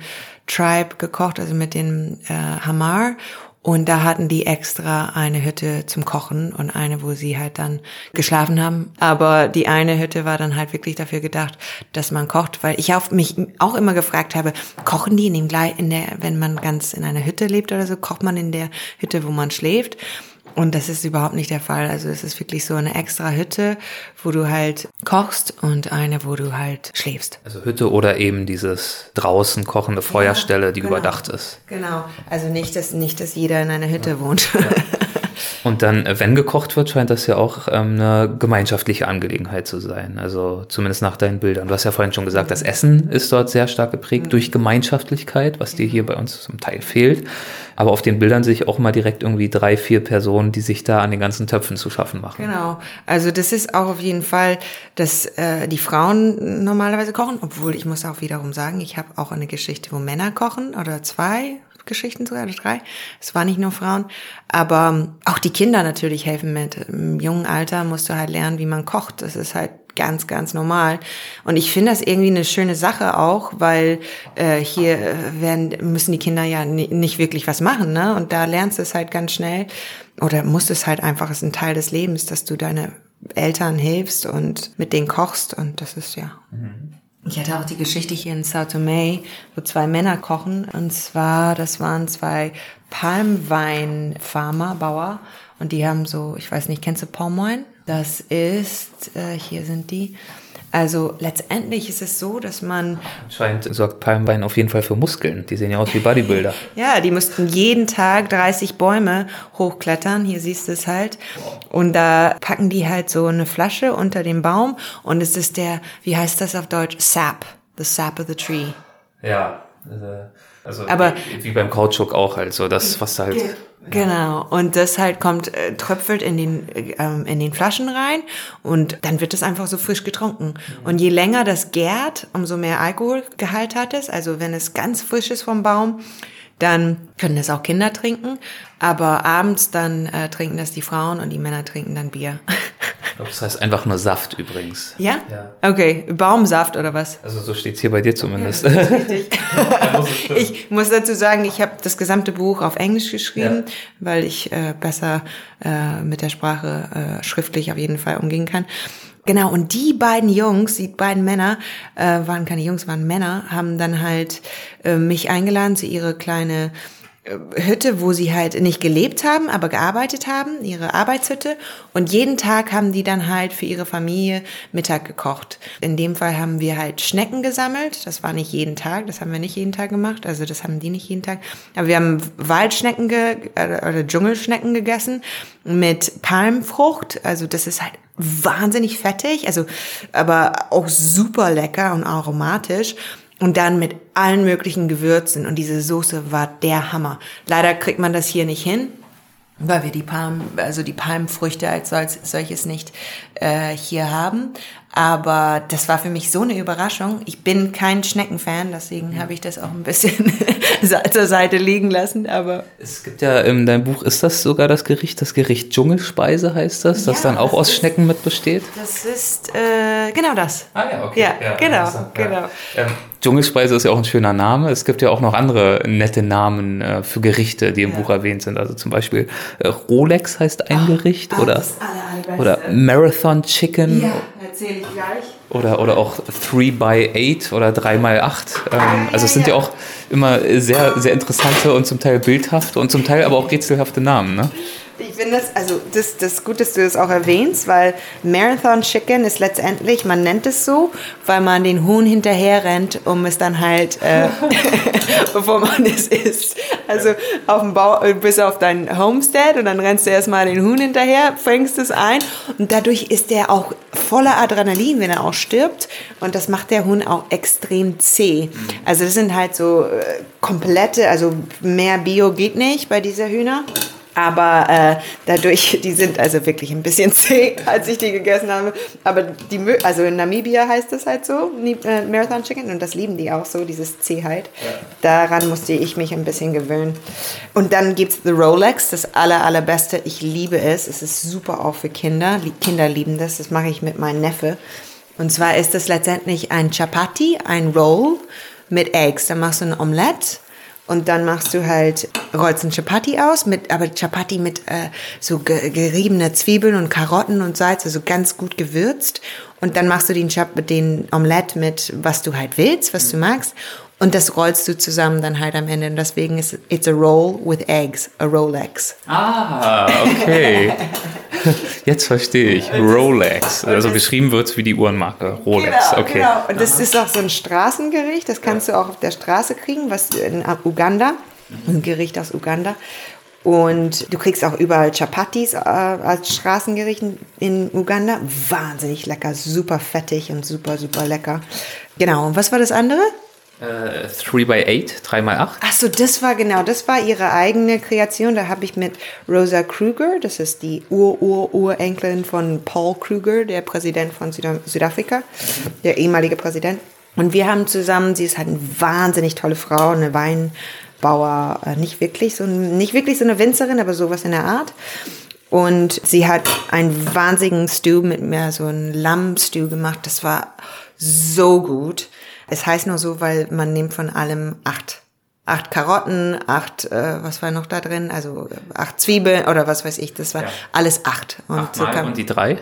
Tribe gekocht, also mit den äh, Hamar. Und da hatten die extra eine Hütte zum Kochen und eine, wo sie halt dann geschlafen haben. Aber die eine Hütte war dann halt wirklich dafür gedacht, dass man kocht, weil ich auf mich auch immer gefragt habe, kochen die in dem gleich in der, wenn man ganz in einer Hütte lebt oder so, kocht man in der Hütte, wo man schläft? Und das ist überhaupt nicht der Fall. Also es ist wirklich so eine extra Hütte, wo du halt kochst und eine, wo du halt schläfst. Also Hütte oder eben dieses draußen kochende Feuerstelle, ja, die genau. überdacht ist. Genau. Also nicht, dass nicht, dass jeder in einer Hütte ja. wohnt. Ja. Und dann, äh, wenn gekocht wird, scheint das ja auch ähm, eine gemeinschaftliche Angelegenheit zu sein. Also zumindest nach deinen Bildern. Du hast ja vorhin schon gesagt, das Essen ist dort sehr stark geprägt mhm. durch Gemeinschaftlichkeit, was dir hier bei uns zum Teil fehlt. Aber auf den Bildern sehe ich auch mal direkt irgendwie drei, vier Personen, die sich da an den ganzen Töpfen zu schaffen machen. Genau. Also das ist auch auf jeden Fall, dass äh, die Frauen normalerweise kochen, obwohl ich muss auch wiederum sagen, ich habe auch eine Geschichte, wo Männer kochen oder zwei Geschichten sogar, oder drei. Es waren nicht nur Frauen. Aber ähm, auch die Kinder natürlich helfen mit. Im jungen Alter musst du halt lernen, wie man kocht. Das ist halt ganz, ganz normal. Und ich finde das irgendwie eine schöne Sache auch, weil äh, hier werden, müssen die Kinder ja nicht wirklich was machen, ne? Und da lernst du es halt ganz schnell. Oder musst es halt einfach, es ist ein Teil des Lebens, dass du deine Eltern hilfst und mit denen kochst. Und das ist ja. Mhm. Ich hatte auch die Geschichte hier in Sao Tome, wo zwei Männer kochen. Und zwar, das waren zwei Palmweinfarmer, Bauer. Und die haben so, ich weiß nicht, kennst du Palmwein? Das ist, äh, hier sind die, also letztendlich ist es so, dass man. Scheint sorgt Palmwein auf jeden Fall für Muskeln. Die sehen ja aus wie Bodybuilder. ja, die mussten jeden Tag 30 Bäume hochklettern. Hier siehst du es halt. Und da packen die halt so eine Flasche unter den Baum und es ist der, wie heißt das auf Deutsch? Sap. The sap of the tree. Ja. Also Aber, wie, wie beim Kautschuk auch halt so, das, was da halt. Genau. Und das halt kommt, äh, tröpfelt in den, ähm, in den Flaschen rein und dann wird es einfach so frisch getrunken. Und je länger das gärt, umso mehr Alkoholgehalt hat es. Also wenn es ganz frisch ist vom Baum, dann können es auch Kinder trinken. Aber abends dann äh, trinken das die Frauen und die Männer trinken dann Bier. Das heißt einfach nur Saft übrigens. Ja? ja. Okay, Baumsaft oder was? Also so steht es hier bei dir zumindest. Ja, richtig. ich muss dazu sagen, ich habe das gesamte Buch auf Englisch geschrieben, ja. weil ich äh, besser äh, mit der Sprache äh, schriftlich auf jeden Fall umgehen kann. Genau, und die beiden Jungs, die beiden Männer, äh, waren keine Jungs, waren Männer, haben dann halt äh, mich eingeladen zu ihre kleine Hütte, wo sie halt nicht gelebt haben, aber gearbeitet haben, ihre Arbeitshütte. Und jeden Tag haben die dann halt für ihre Familie Mittag gekocht. In dem Fall haben wir halt Schnecken gesammelt. Das war nicht jeden Tag, das haben wir nicht jeden Tag gemacht. Also das haben die nicht jeden Tag. Aber wir haben Waldschnecken ge oder Dschungelschnecken gegessen mit Palmfrucht. Also das ist halt wahnsinnig fettig, also aber auch super lecker und aromatisch und dann mit allen möglichen Gewürzen und diese Soße war der Hammer. Leider kriegt man das hier nicht hin, weil wir die Palm, also die Palmfrüchte als solches nicht äh, hier haben. Aber das war für mich so eine Überraschung. Ich bin kein Schneckenfan, deswegen habe ich das auch ein bisschen zur Seite liegen lassen. Aber es gibt ja in deinem Buch ist das sogar das Gericht, das Gericht Dschungelspeise heißt das, das ja, dann auch aus ist, Schnecken mit besteht. Das ist äh, genau das. Ah ja, okay. Ja, ja genau, genau. Ähm, Dschungelspeise ist ja auch ein schöner Name. Es gibt ja auch noch andere nette Namen äh, für Gerichte, die im ja. Buch erwähnt sind. Also zum Beispiel äh, Rolex heißt ein Ach, Gericht ah, oder, oder Marathon Chicken. Ja, erzähle ich gleich. Oder, oder auch 3 by 8 oder 3 mal 8. Ähm, also es sind ja auch immer sehr, sehr interessante und zum Teil bildhafte und zum Teil aber auch rätselhafte Namen. Ne? Ich finde das, also das, das gut, dass du das auch erwähnst, weil Marathon Chicken ist letztendlich, man nennt es so, weil man den Huhn hinterher rennt, um es dann halt, äh, bevor man es isst. Also auf dem Bau, bis auf dein Homestead und dann rennst du erstmal den Huhn hinterher, fängst es ein und dadurch ist der auch voller Adrenalin, wenn er auch stirbt und das macht der Huhn auch extrem zäh. Mhm. Also das sind halt so äh, komplette, also mehr Bio geht nicht bei dieser Hühner. Aber äh, dadurch, die sind also wirklich ein bisschen zäh, als ich die gegessen habe. Aber die, also in Namibia heißt das halt so, äh, Marathon Chicken, und das lieben die auch so, dieses Zähheit. Ja. Daran musste ich mich ein bisschen gewöhnen. Und dann gibt es The Rolex, das aller, allerbeste. Ich liebe es. Es ist super auch für Kinder. Kinder lieben das. Das mache ich mit meinem Neffe. Und zwar ist das letztendlich ein Chapati, ein Roll mit Eggs. Dann machst du ein Omelette und dann machst du halt, rollst ein Chapati aus, mit, aber Chapati mit äh, so geriebener Zwiebeln und Karotten und Salz, also ganz gut gewürzt. Und dann machst du den, Chap den Omelette mit, was du halt willst, was du magst. Und das rollst du zusammen dann halt am Ende. Und deswegen ist it's a roll with eggs, a Rolex. Ah, okay. Jetzt verstehe ich. Rolex. Also geschrieben wird es wie die Uhrenmarke. Rolex. Genau, okay. Genau. Und das ist auch so ein Straßengericht. Das kannst du auch auf der Straße kriegen, was in Uganda. Ein Gericht aus Uganda. Und du kriegst auch überall Chapatis äh, als Straßengericht in Uganda. Wahnsinnig lecker, super fettig und super, super lecker. Genau. Und was war das andere? 3 by 8, 3 mal 8. Ach so, das war genau, das war ihre eigene Kreation. Da habe ich mit Rosa Kruger, das ist die Ur-Ur-Urenkelin von Paul Kruger, der Präsident von Süda Südafrika, der ehemalige Präsident. Und wir haben zusammen, sie ist halt eine wahnsinnig tolle Frau, eine Weinbauer, äh, nicht wirklich so, nicht wirklich so eine Winzerin, aber sowas in der Art. Und sie hat einen wahnsinnigen Stew mit mir, so einen Lammstew gemacht. Das war so gut. Es heißt nur so, weil man nimmt von allem acht. Acht Karotten, acht, äh, was war noch da drin? Also acht Zwiebeln oder was weiß ich. Das war ja. alles acht. Und, acht so kann, und die drei?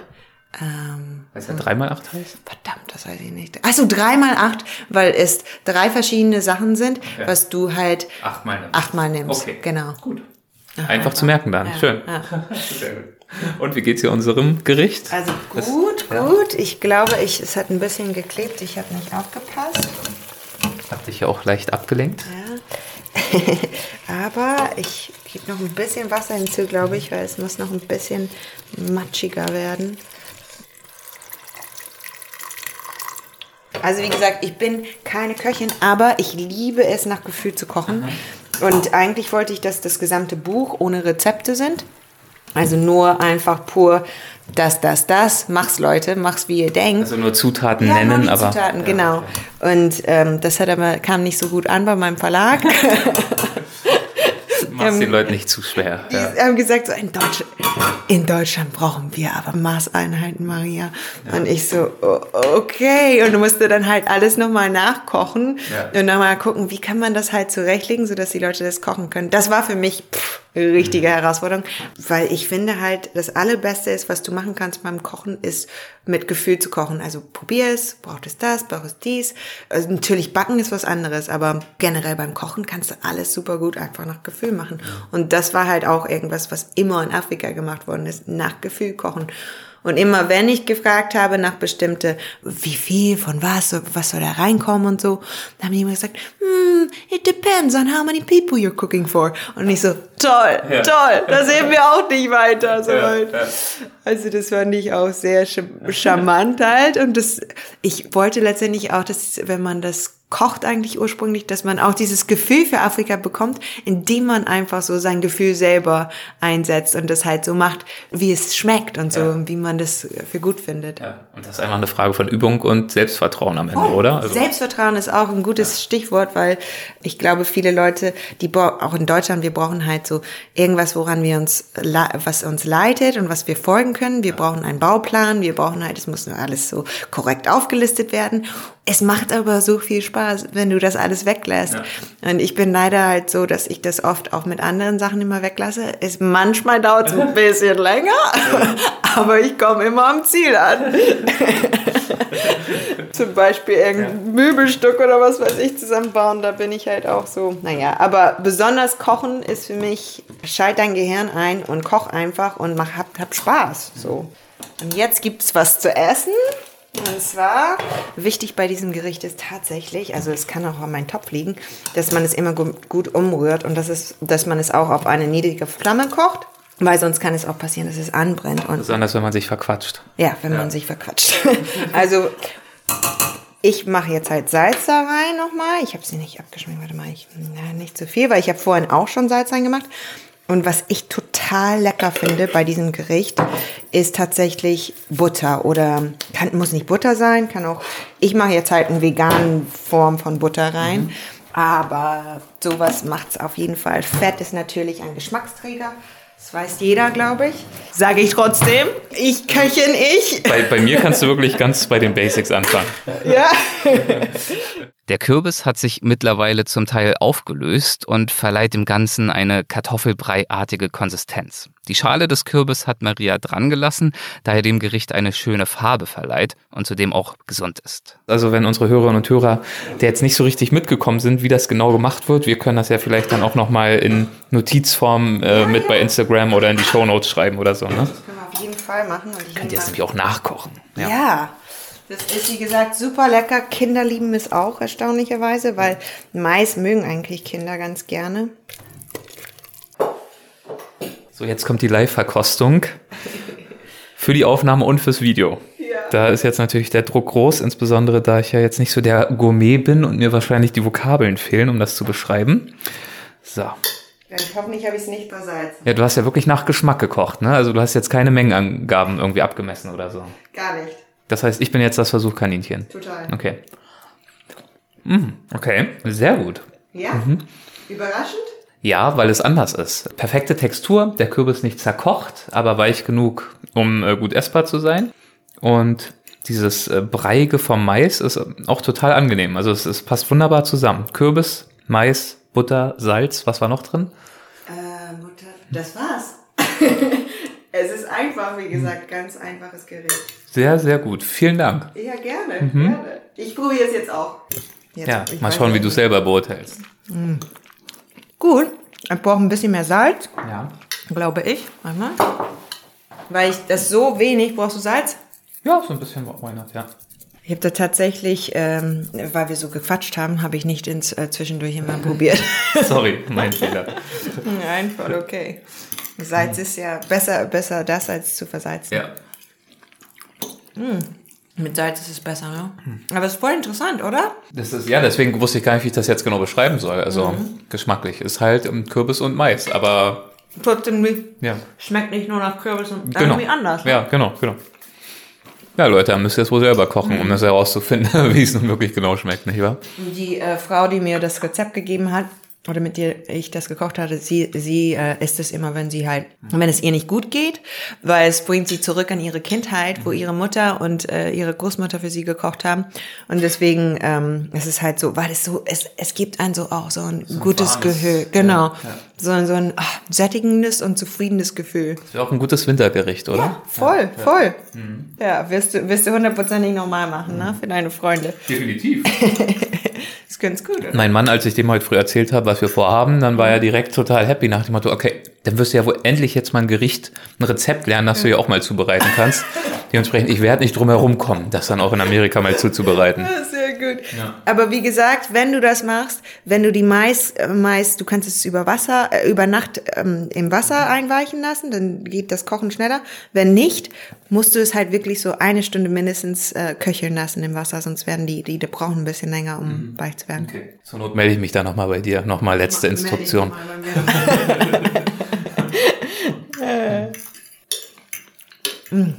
Ähm, Weißt du, drei mal acht heißt? Verdammt, das weiß ich nicht. Also drei mal acht, weil es drei verschiedene Sachen sind, okay. was du halt achtmal nimmst. Achtmal nimmst. Okay. Genau. Gut. Einfach zu merken dann. Ja, Schön. Ja. Sehr gut. Und wie geht's hier unserem Gericht? Also gut, das, gut. Ja. Ich glaube, ich, es hat ein bisschen geklebt. Ich habe nicht aufgepasst. Hat dich ja auch leicht abgelenkt. Ja. Aber ich gebe noch ein bisschen Wasser hinzu, glaube ich, weil es muss noch ein bisschen matschiger werden. Also wie gesagt, ich bin keine Köchin, aber ich liebe es, nach Gefühl zu kochen. Und eigentlich wollte ich, dass das gesamte Buch ohne Rezepte sind. Also nur einfach pur das, das, das. Mach's, Leute, mach's, wie ihr denkt. Also nur Zutaten ja, nennen, nur aber. Zutaten, genau. Und ähm, das hat aber, kam nicht so gut an bei meinem Verlag. Mach's den Leuten nicht zu schwer. Die ja. haben gesagt, so in, Deutsch, in Deutschland brauchen wir aber Maßeinheiten, Maria. Ja. Und ich so, okay. Und du musste dann halt alles nochmal nachkochen ja. und nochmal gucken, wie kann man das halt zurechtlegen, sodass die Leute das kochen können. Das war für mich, pff, richtige Herausforderung, weil ich finde halt, das Allerbeste ist, was du machen kannst beim Kochen, ist mit Gefühl zu kochen. Also probier es, braucht es das, braucht es dies. Also natürlich backen ist was anderes, aber generell beim Kochen kannst du alles super gut einfach nach Gefühl machen. Und das war halt auch irgendwas, was immer in Afrika gemacht worden ist, nach Gefühl kochen. Und immer wenn ich gefragt habe nach bestimmte, wie viel von was, was soll da reinkommen und so, dann haben die immer gesagt, hmm, it depends on how many people you're cooking for. Und ich so, toll, ja. toll, da sehen wir auch nicht weiter. So ja, ja. Also das fand ich auch sehr charmant halt. Und das, ich wollte letztendlich auch, dass wenn man das kocht eigentlich ursprünglich, dass man auch dieses Gefühl für Afrika bekommt, indem man einfach so sein Gefühl selber einsetzt und das halt so macht, wie es schmeckt und so, ja. wie man das für gut findet. Ja. Und das ist einfach eine Frage von Übung und Selbstvertrauen am Ende, oh, oder? Also Selbstvertrauen ist auch ein gutes ja. Stichwort, weil ich glaube, viele Leute, die auch in Deutschland, wir brauchen halt so irgendwas, woran wir uns, was uns leitet und was wir folgen können. Wir brauchen einen Bauplan, wir brauchen halt, es muss nur alles so korrekt aufgelistet werden. Es macht aber so viel Spaß, wenn du das alles weglässt. Ja. Und ich bin leider halt so, dass ich das oft auch mit anderen Sachen immer weglasse. Es, manchmal dauert es ein bisschen länger, aber ich komme immer am Ziel an. Zum Beispiel irgendein ja. Möbelstück oder was weiß ich zusammenbauen, da bin ich halt auch so. Naja, aber besonders Kochen ist für mich, schalt dein Gehirn ein und koch einfach und mach, hab, hab Spaß. So. Und jetzt gibt's was zu essen. Und zwar, wichtig bei diesem Gericht ist tatsächlich, also es kann auch an meinen Topf liegen, dass man es immer gut, umrührt und das ist, dass man es auch auf eine niedrige Flamme kocht. Weil sonst kann es auch passieren, dass es anbrennt. Und Besonders wenn man sich verquatscht. Ja, wenn ja. man sich verquatscht. also ich mache jetzt halt Salz da rein nochmal. Ich habe sie nicht abgeschminkt, warte mal, ich, na, nicht zu viel, weil ich habe vorhin auch schon Salz reingemacht. Und was ich total lecker finde bei diesem Gericht, ist tatsächlich Butter oder kann, muss nicht Butter sein, kann auch, ich mache jetzt halt eine vegane Form von Butter rein. Mhm. Aber sowas macht es auf jeden Fall. Fett ist natürlich ein Geschmacksträger. Das weiß jeder, glaube ich. Sage ich trotzdem. Ich köchin ich. Bei, bei mir kannst du wirklich ganz bei den Basics anfangen. Ja. Der Kürbis hat sich mittlerweile zum Teil aufgelöst und verleiht dem Ganzen eine Kartoffelbrei-artige Konsistenz. Die Schale des Kürbis hat Maria drangelassen, da er dem Gericht eine schöne Farbe verleiht und zudem auch gesund ist. Also wenn unsere Hörerinnen und Hörer, der jetzt nicht so richtig mitgekommen sind, wie das genau gemacht wird, wir können das ja vielleicht dann auch nochmal in Notizform äh, mit bei Instagram oder in die Shownotes schreiben oder so. Ne? Das können wir auf jeden Fall machen. Und ich Könnt ihr das nämlich auch nachkochen. ja. ja. Das ist, wie gesagt, super lecker. Kinder lieben es auch, erstaunlicherweise, weil Mais mögen eigentlich Kinder ganz gerne. So, jetzt kommt die Live-Verkostung für die Aufnahme und fürs Video. Ja. Da ist jetzt natürlich der Druck groß, insbesondere da ich ja jetzt nicht so der Gourmet bin und mir wahrscheinlich die Vokabeln fehlen, um das zu beschreiben. So. Ich hoffe nicht, habe ich es nicht versalzen. Ja, du hast ja wirklich nach Geschmack gekocht, ne? Also du hast jetzt keine Mengenangaben irgendwie abgemessen oder so. Gar nicht. Das heißt, ich bin jetzt das Versuchkaninchen. Total. Okay. Mhm, okay, sehr gut. Ja? Mhm. Überraschend? Ja, weil es anders ist. Perfekte Textur, der Kürbis nicht zerkocht, aber weich genug, um äh, gut essbar zu sein. Und dieses äh, Breiige vom Mais ist auch total angenehm. Also es, es passt wunderbar zusammen. Kürbis, Mais, Butter, Salz, was war noch drin? Äh, Butter, das war's. es ist einfach, wie gesagt, ganz einfaches Gericht. Sehr, sehr gut. Vielen Dank. Ja, gerne, mhm. gerne. Ich probiere es jetzt auch. Jetzt, ja, mal schauen, wie du es selber beurteilst. Mhm. Gut, ich brauche ein bisschen mehr Salz. Ja. Glaube ich. Einmal. Weil ich das so wenig, brauchst du Salz? Ja, so ein bisschen not, ja. Ich habe da tatsächlich, ähm, weil wir so gequatscht haben, habe ich nicht ins äh, zwischendurch immer probiert. Sorry, mein Fehler. Nein, voll okay. Salz ist ja besser, besser das als zu versalzen. Ja. Mm. Mit Salz ist es besser, ne? Aber es ist voll interessant, oder? Das ist, ja, deswegen wusste ich gar nicht, wie ich das jetzt genau beschreiben soll. Also mhm. geschmacklich. Ist halt Kürbis und Mais, aber. Trotzdem ja. schmeckt nicht nur nach Kürbis und genau. irgendwie anders. Ne? Ja, genau, genau. Ja, Leute, dann müsst ihr es wohl selber kochen, mhm. um das herauszufinden, wie es nun wirklich genau schmeckt, nicht wahr? Die äh, Frau, die mir das Rezept gegeben hat, oder mit der ich das gekocht hatte, sie, sie äh, isst es immer, wenn sie halt, wenn es ihr nicht gut geht, weil es bringt sie zurück an ihre Kindheit, wo ihre Mutter und äh, ihre Großmutter für sie gekocht haben. Und deswegen ähm, es ist halt so, weil es so, es, es gibt ein so auch so ein So ein gutes Gefühl, genau, ja, ja. So, so ein ach, sättigendes und zufriedenes Gefühl. Das wäre auch ein gutes Wintergericht, oder? Ja, voll, voll. Mhm. Ja, wirst du, wirst du hundertprozentig normal machen, ne, für deine Freunde. Definitiv. ist ganz gut, oder? Mein Mann, als ich dem heute früh erzählt habe, was wir vorhaben, dann war er direkt total happy nach dem Motto, okay, dann wirst du ja wohl endlich jetzt mal ein Gericht, ein Rezept lernen, das du ja auch mal zubereiten kannst. Dementsprechend, ich werde nicht drum herum kommen, das dann auch in Amerika mal zuzubereiten. Ja, Sehr gut. Aber wie gesagt, wenn du das machst, wenn du die Mais, äh, Mais, du kannst es über Wasser, äh, über Nacht ähm, im Wasser einweichen lassen, dann geht das Kochen schneller. Wenn nicht, musst du es halt wirklich so eine Stunde mindestens äh, köcheln lassen im Wasser, sonst werden die, die, die brauchen ein bisschen länger, um weich zu werden. Okay. Zur Not melde ich mich da nochmal bei dir. Nochmal letzte Instruktion. Mm,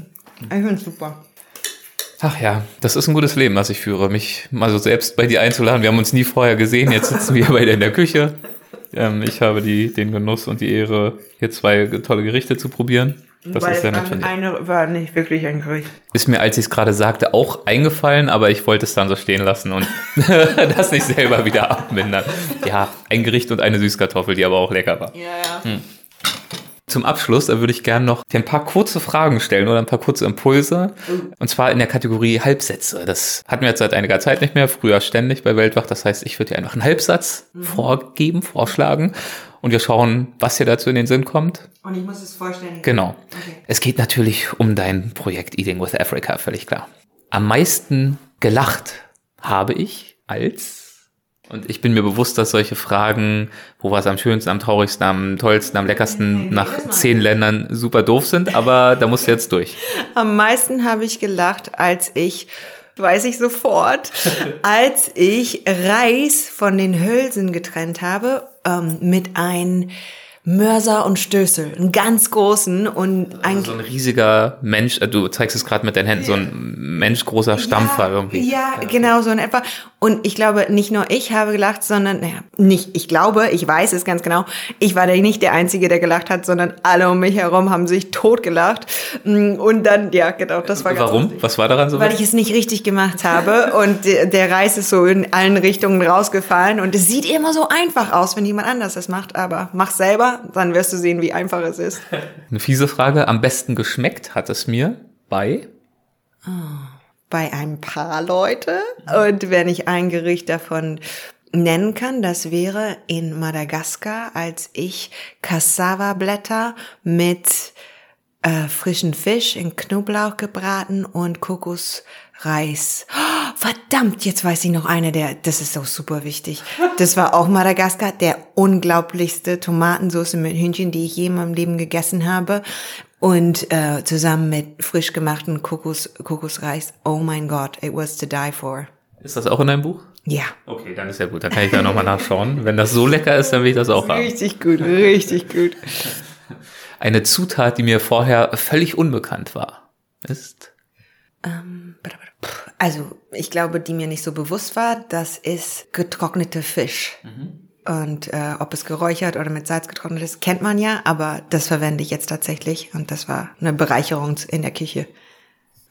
Ich finde super. Ach ja, das ist ein gutes Leben, was ich führe. Mich mal so selbst bei dir einzuladen. Wir haben uns nie vorher gesehen. Jetzt sitzen wir bei dir in der Küche. Ähm, ich habe die, den Genuss und die Ehre, hier zwei tolle Gerichte zu probieren. Das Weil ist von dir. eine war nicht wirklich ein Gericht. Ist mir, als ich es gerade sagte, auch eingefallen, aber ich wollte es dann so stehen lassen und das nicht selber wieder abmindern. Ja, ein Gericht und eine Süßkartoffel, die aber auch lecker war. Ja, ja. Zum Abschluss da würde ich gerne noch dir ein paar kurze Fragen stellen oder ein paar kurze Impulse. Und zwar in der Kategorie Halbsätze. Das hatten wir jetzt seit einiger Zeit nicht mehr, früher ständig bei Weltwach. Das heißt, ich würde dir einfach einen Halbsatz vorgeben, vorschlagen. Und wir schauen, was dir dazu in den Sinn kommt. Und ich muss es vollständig. Genau. Okay. Es geht natürlich um dein Projekt Eating with Africa, völlig klar. Am meisten gelacht habe ich als und ich bin mir bewusst, dass solche Fragen, wo war es am schönsten, am traurigsten, am tollsten, am leckersten, nach zehn Ländern super doof sind, aber da musst du jetzt durch. Am meisten habe ich gelacht, als ich, weiß ich sofort, als ich Reis von den Hülsen getrennt habe ähm, mit einem Mörser und Stößel, einen ganz großen und ein So ein riesiger Mensch, äh, du zeigst es gerade mit deinen Händen, so ein menschgroßer Stampfer ja, irgendwie. Ja, genau so in etwa. Und ich glaube, nicht nur ich habe gelacht, sondern, naja, nicht, ich glaube, ich weiß es ganz genau, ich war nicht der Einzige, der gelacht hat, sondern alle um mich herum haben sich totgelacht. Und dann, ja, genau, das war ganz Warum? lustig. Was war daran so? Weil ich es nicht richtig gemacht habe und der, der Reis ist so in allen Richtungen rausgefallen und es sieht immer so einfach aus, wenn jemand anders das macht, aber mach selber, dann wirst du sehen, wie einfach es ist. Eine fiese Frage. Am besten geschmeckt hat es mir bei bei ein paar Leute. Und wenn ich ein Gericht davon nennen kann, das wäre in Madagaskar, als ich Cassava-Blätter mit äh, frischen Fisch in Knoblauch gebraten und Oh, verdammt, jetzt weiß ich noch eine der, das ist so super wichtig. Das war auch Madagaskar, der unglaublichste Tomatensauce mit Hühnchen, die ich je in meinem Leben gegessen habe. Und äh, zusammen mit frisch gemachten Kokos, Kokosreis. Oh mein Gott, it was to die for. Ist das auch in deinem Buch? Ja. Okay, dann ist ja gut. Dann kann ich da nochmal nachschauen. Wenn das so lecker ist, dann will ich das auch haben. Richtig gut, richtig gut. Eine Zutat, die mir vorher völlig unbekannt war, ist Also, ich glaube, die mir nicht so bewusst war, das ist getrocknete Fisch. Und äh, ob es geräuchert oder mit Salz getrocknet ist, kennt man ja, aber das verwende ich jetzt tatsächlich und das war eine Bereicherung in der Küche.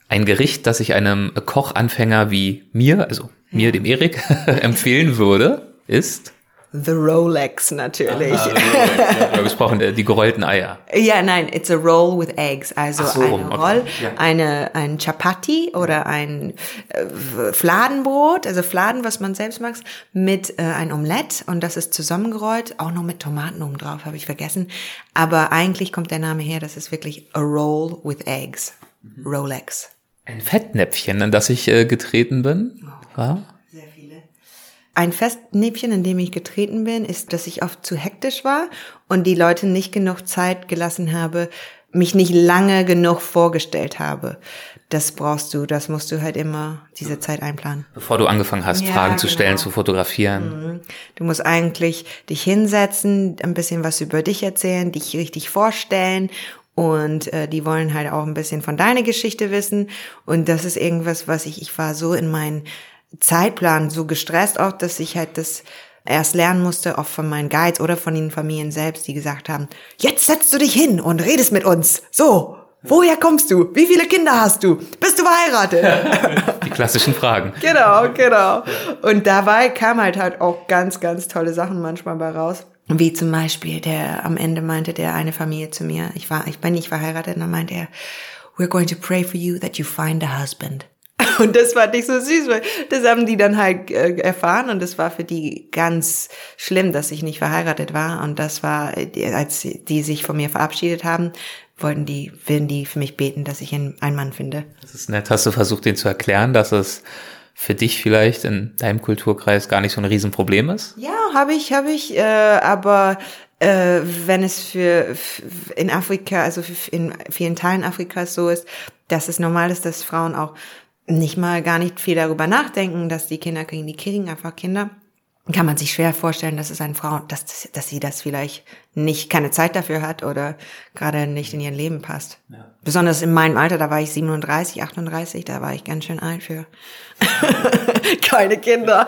ein Gericht, das ich einem Kochanfänger wie mir, also mir, dem Erik, empfehlen würde, ist The Rolex natürlich. wir gesprochen, äh, die gerollten Eier. Ja, nein, it's a roll with eggs. Also so, eine okay. Roll, Ja. eine, ein Chapati oder ein äh, Fladenbrot, also Fladen, was man selbst mag, mit äh, ein Omelett und das ist zusammengerollt, auch noch mit Tomaten oben drauf, habe ich vergessen. Aber eigentlich kommt der Name her, das ist wirklich a roll with eggs. Mhm. Rolex. Ein Fettnäpfchen, in das ich äh, getreten bin. Ja? Ein Festnäpfchen, in dem ich getreten bin, ist, dass ich oft zu hektisch war und die Leute nicht genug Zeit gelassen habe, mich nicht lange genug vorgestellt habe. Das brauchst du, das musst du halt immer diese Zeit einplanen. Bevor du angefangen hast, Ja, Fragen zu genau. stellen, zu fotografieren. Du musst eigentlich dich hinsetzen, ein bisschen was über dich erzählen, dich richtig vorstellen und äh, die wollen halt auch ein bisschen von deiner Geschichte wissen und das ist irgendwas, was ich, ich war so in meinen Zeitplan so gestresst auch, dass ich halt das erst lernen musste, oft von meinen Guides oder von den Familien selbst, die gesagt haben, jetzt setzt du dich hin und redest mit uns. So, woher kommst du? Wie viele Kinder hast du? Bist du verheiratet? Die klassischen Fragen. genau, genau. Und dabei kam halt halt auch ganz, ganz tolle Sachen manchmal bei raus. Wie zum Beispiel, der am Ende meinte der eine Familie zu mir, ich war, ich bin nicht verheiratet, und dann meinte er, we're going to pray for you that you find a husband. Und das fand ich so süß, weil das haben die dann halt äh, erfahren und das war für die ganz schlimm, dass ich nicht verheiratet war. Und das war, als die sich von mir verabschiedet haben, wollten die, würden die für mich beten, dass ich einen Mann finde. Das ist nett. Hast du versucht, denen zu erklären, dass es für dich vielleicht in deinem Kulturkreis gar nicht so ein Riesenproblem ist? Ja, habe ich, habe ich, äh, aber äh, wenn es für in Afrika, also in vielen Teilen Afrikas so ist, dass es normal ist, dass Frauen auch nicht mal gar nicht viel darüber nachdenken, dass die Kinder kriegen, die kriegen einfach Kinder. Kann man sich schwer vorstellen, dass es eine Frau, dass, dass sie das vielleicht nicht, keine Zeit dafür hat oder gerade nicht in ihr Leben passt. Ja. Besonders in meinem Alter, da war ich 37, 38, da war ich ganz schön alt für keine Kinder.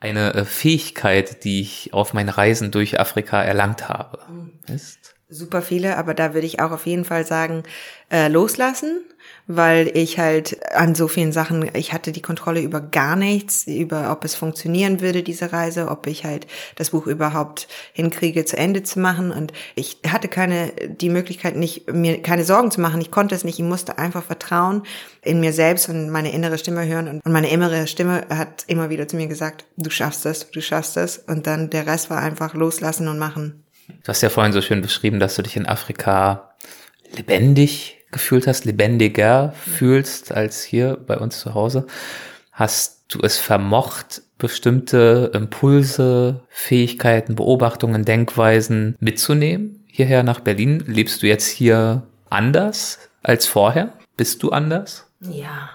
Eine äh, Fähigkeit, die ich auf meinen Reisen durch Afrika erlangt habe, ist? Super viele, aber da würde ich auch auf jeden Fall sagen, äh, loslassen weil ich halt an so vielen Sachen, ich hatte die Kontrolle über gar nichts, über ob es funktionieren würde, diese Reise, ob ich halt das Buch überhaupt hinkriege, zu Ende zu machen. Und ich hatte keine, die Möglichkeit nicht, mir keine Sorgen zu machen. Ich konnte es nicht. Ich musste einfach vertrauen in mir selbst und meine innere Stimme hören. Und meine innere Stimme hat immer wieder zu mir gesagt, du schaffst es, du schaffst es. Und dann der Rest war einfach loslassen und machen. Du hast ja vorhin so schön beschrieben, dass du dich in Afrika lebendig gefühlt hast, lebendiger fühlst als hier bei uns zu Hause. Hast du es vermocht, bestimmte Impulse, Fähigkeiten, Beobachtungen, Denkweisen mitzunehmen hierher nach Berlin? Lebst du jetzt hier anders als vorher? Bist du anders? Ja,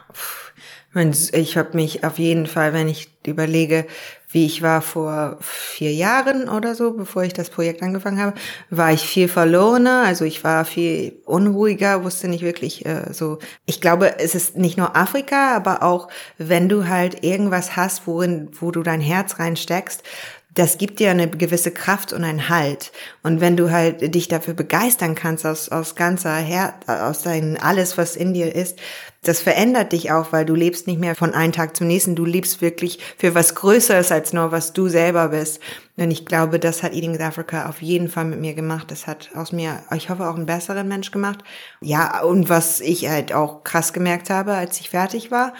ich habe mich auf jeden Fall, wenn ich überlege, wie ich war vor vier Jahren oder so, bevor ich das Projekt angefangen habe, war ich viel verlorener, also ich war viel unruhiger, wusste nicht wirklich äh, so. Ich glaube, es ist nicht nur Afrika, aber auch wenn du halt irgendwas hast, worin, wo du dein Herz reinsteckst, das gibt dir eine gewisse Kraft und einen Halt. Und wenn du halt dich dafür begeistern kannst aus, aus ganzer Her aus dein alles, was in dir ist, das verändert dich auch, weil du lebst nicht mehr von einem Tag zum nächsten. Du lebst wirklich für was Größeres als nur, was du selber bist. Und ich glaube, das hat Eating with Africa auf jeden Fall mit mir gemacht. Das hat aus mir, ich hoffe, auch einen besseren Mensch gemacht. Ja, und was ich halt auch krass gemerkt habe, als ich fertig war,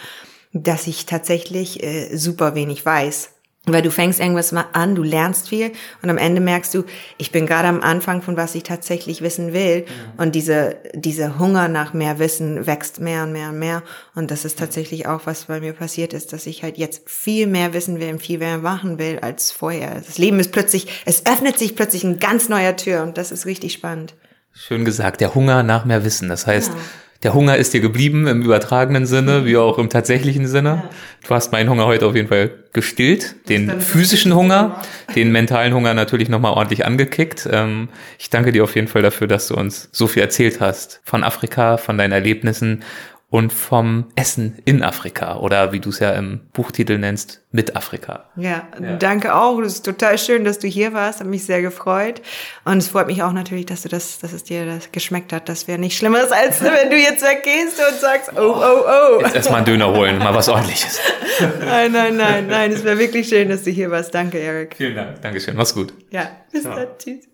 dass ich tatsächlich äh, super wenig weiß weil du fängst irgendwas mal an, du lernst viel und am Ende merkst du, ich bin gerade am Anfang von was ich tatsächlich wissen will. Ja. Und diese, diese Hunger nach mehr Wissen wächst mehr und mehr und mehr. Und das ist tatsächlich auch, was bei mir passiert ist, dass ich halt jetzt viel mehr wissen will und viel mehr machen will als vorher. Das Leben ist plötzlich, es öffnet sich plötzlich ein ganz neuer Tür und das ist richtig spannend. Schön gesagt, der Hunger nach mehr Wissen. Das heißt, ja der Hunger ist dir geblieben im übertragenen Sinne, wie auch im tatsächlichen Sinne. Ja. Du hast meinen Hunger heute auf jeden Fall gestillt, den physischen Hunger, den mentalen Hunger natürlich nochmal ordentlich angekickt. Ähm, ich danke dir auf jeden Fall dafür, dass du uns so viel erzählt hast von Afrika, von deinen Erlebnissen und vom Essen in Afrika oder wie du es ja im Buchtitel nennst, mit Afrika. Ja, ja, danke auch. Das ist total schön, dass du hier warst. Hat mich sehr gefreut. Und es freut mich auch natürlich, dass du das, dass es dir das geschmeckt hat. Das wäre nicht Schlimmeres, als wenn du jetzt weggehst und sagst, oh, oh, oh. Jetzt erstmal einen Döner holen, mal was ordentliches. nein, nein, nein, nein. Es wäre wirklich schön, dass du hier warst. Danke, Erik. Vielen Dank. Dankeschön. Mach's gut. Ja, bis ja. dann. Tschüss.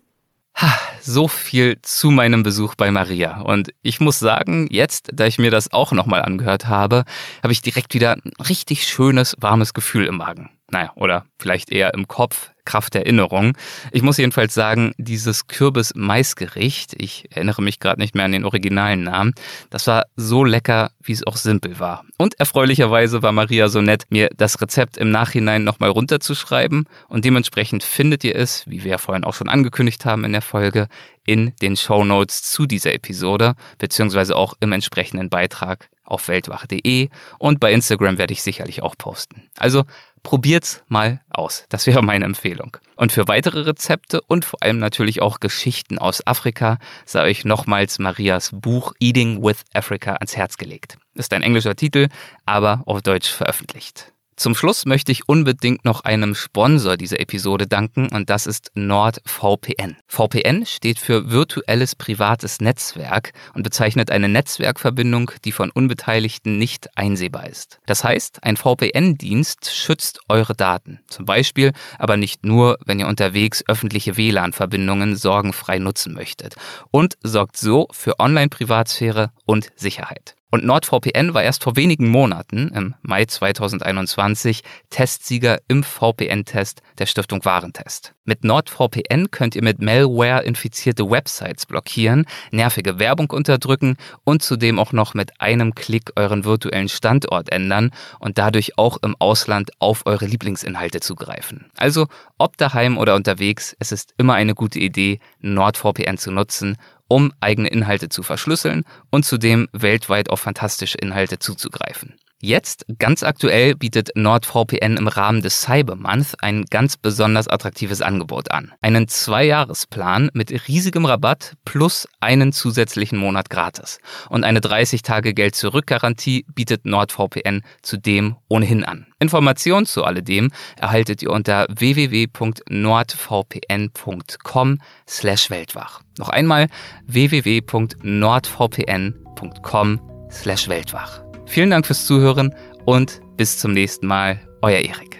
So viel zu meinem Besuch bei Maria. Und ich muss sagen, jetzt, da ich mir das auch nochmal angehört habe, habe ich direkt wieder ein richtig schönes, warmes Gefühl im Magen. Naja, oder vielleicht eher im Kopf, Kraft der Erinnerung. Ich muss jedenfalls sagen, dieses Kürbis-Maisgericht, ich erinnere mich gerade nicht mehr an den originalen Namen, das war so lecker, wie es auch simpel war. Und erfreulicherweise war Maria so nett, mir das Rezept im Nachhinein nochmal runterzuschreiben und dementsprechend findet ihr es, wie wir ja vorhin auch schon angekündigt haben in der Folge, in den Show Notes zu dieser Episode, beziehungsweise auch im entsprechenden Beitrag auf weltwache.de und bei Instagram werde ich sicherlich auch posten. Also probiert's mal aus. Das wäre meine Empfehlung. Und für weitere Rezepte und vor allem natürlich auch Geschichten aus Afrika sei euch nochmals Marias Buch Eating with Africa ans Herz gelegt. Ist ein englischer Titel, aber auf Deutsch veröffentlicht. Zum Schluss möchte ich unbedingt noch einem Sponsor dieser Episode danken und das ist NordVPN. VPN steht für virtuelles privates Netzwerk und bezeichnet eine Netzwerkverbindung, die von Unbeteiligten nicht einsehbar ist. Das heißt, ein VPN-Dienst schützt eure Daten. Zum Beispiel aber nicht nur, wenn ihr unterwegs öffentliche WLAN-Verbindungen sorgenfrei nutzen möchtet und sorgt so für Online-Privatsphäre und Sicherheit. Und NordVPN war erst vor wenigen Monaten, im Mai 2021, Testsieger im VPN-Test der Stiftung Warentest. Mit NordVPN könnt ihr mit Malware infizierte Websites blockieren, nervige Werbung unterdrücken und zudem auch noch mit einem Klick euren virtuellen Standort ändern und dadurch auch im Ausland auf eure Lieblingsinhalte zugreifen. Also, ob daheim oder unterwegs, es ist immer eine gute Idee, NordVPN zu nutzen um eigene Inhalte zu verschlüsseln und zudem weltweit auf fantastische Inhalte zuzugreifen. Jetzt, ganz aktuell, bietet NordVPN im Rahmen des Cyber Month ein ganz besonders attraktives Angebot an. Einen Zweijahresplan mit riesigem Rabatt plus einen zusätzlichen Monat gratis. Und eine 30-Tage-Geld-Zurück-Garantie bietet NordVPN zudem ohnehin an. Informationen zu alledem erhaltet ihr unter www.nordvpn.com slash Weltwach. Noch einmal www.nordvpn.com slash Weltwach. Vielen Dank fürs Zuhören und bis zum nächsten Mal. Euer Erik.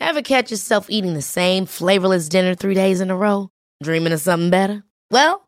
Ever catch yourself eating the same flavorless dinner three days in a row? Dreaming of something better? Well,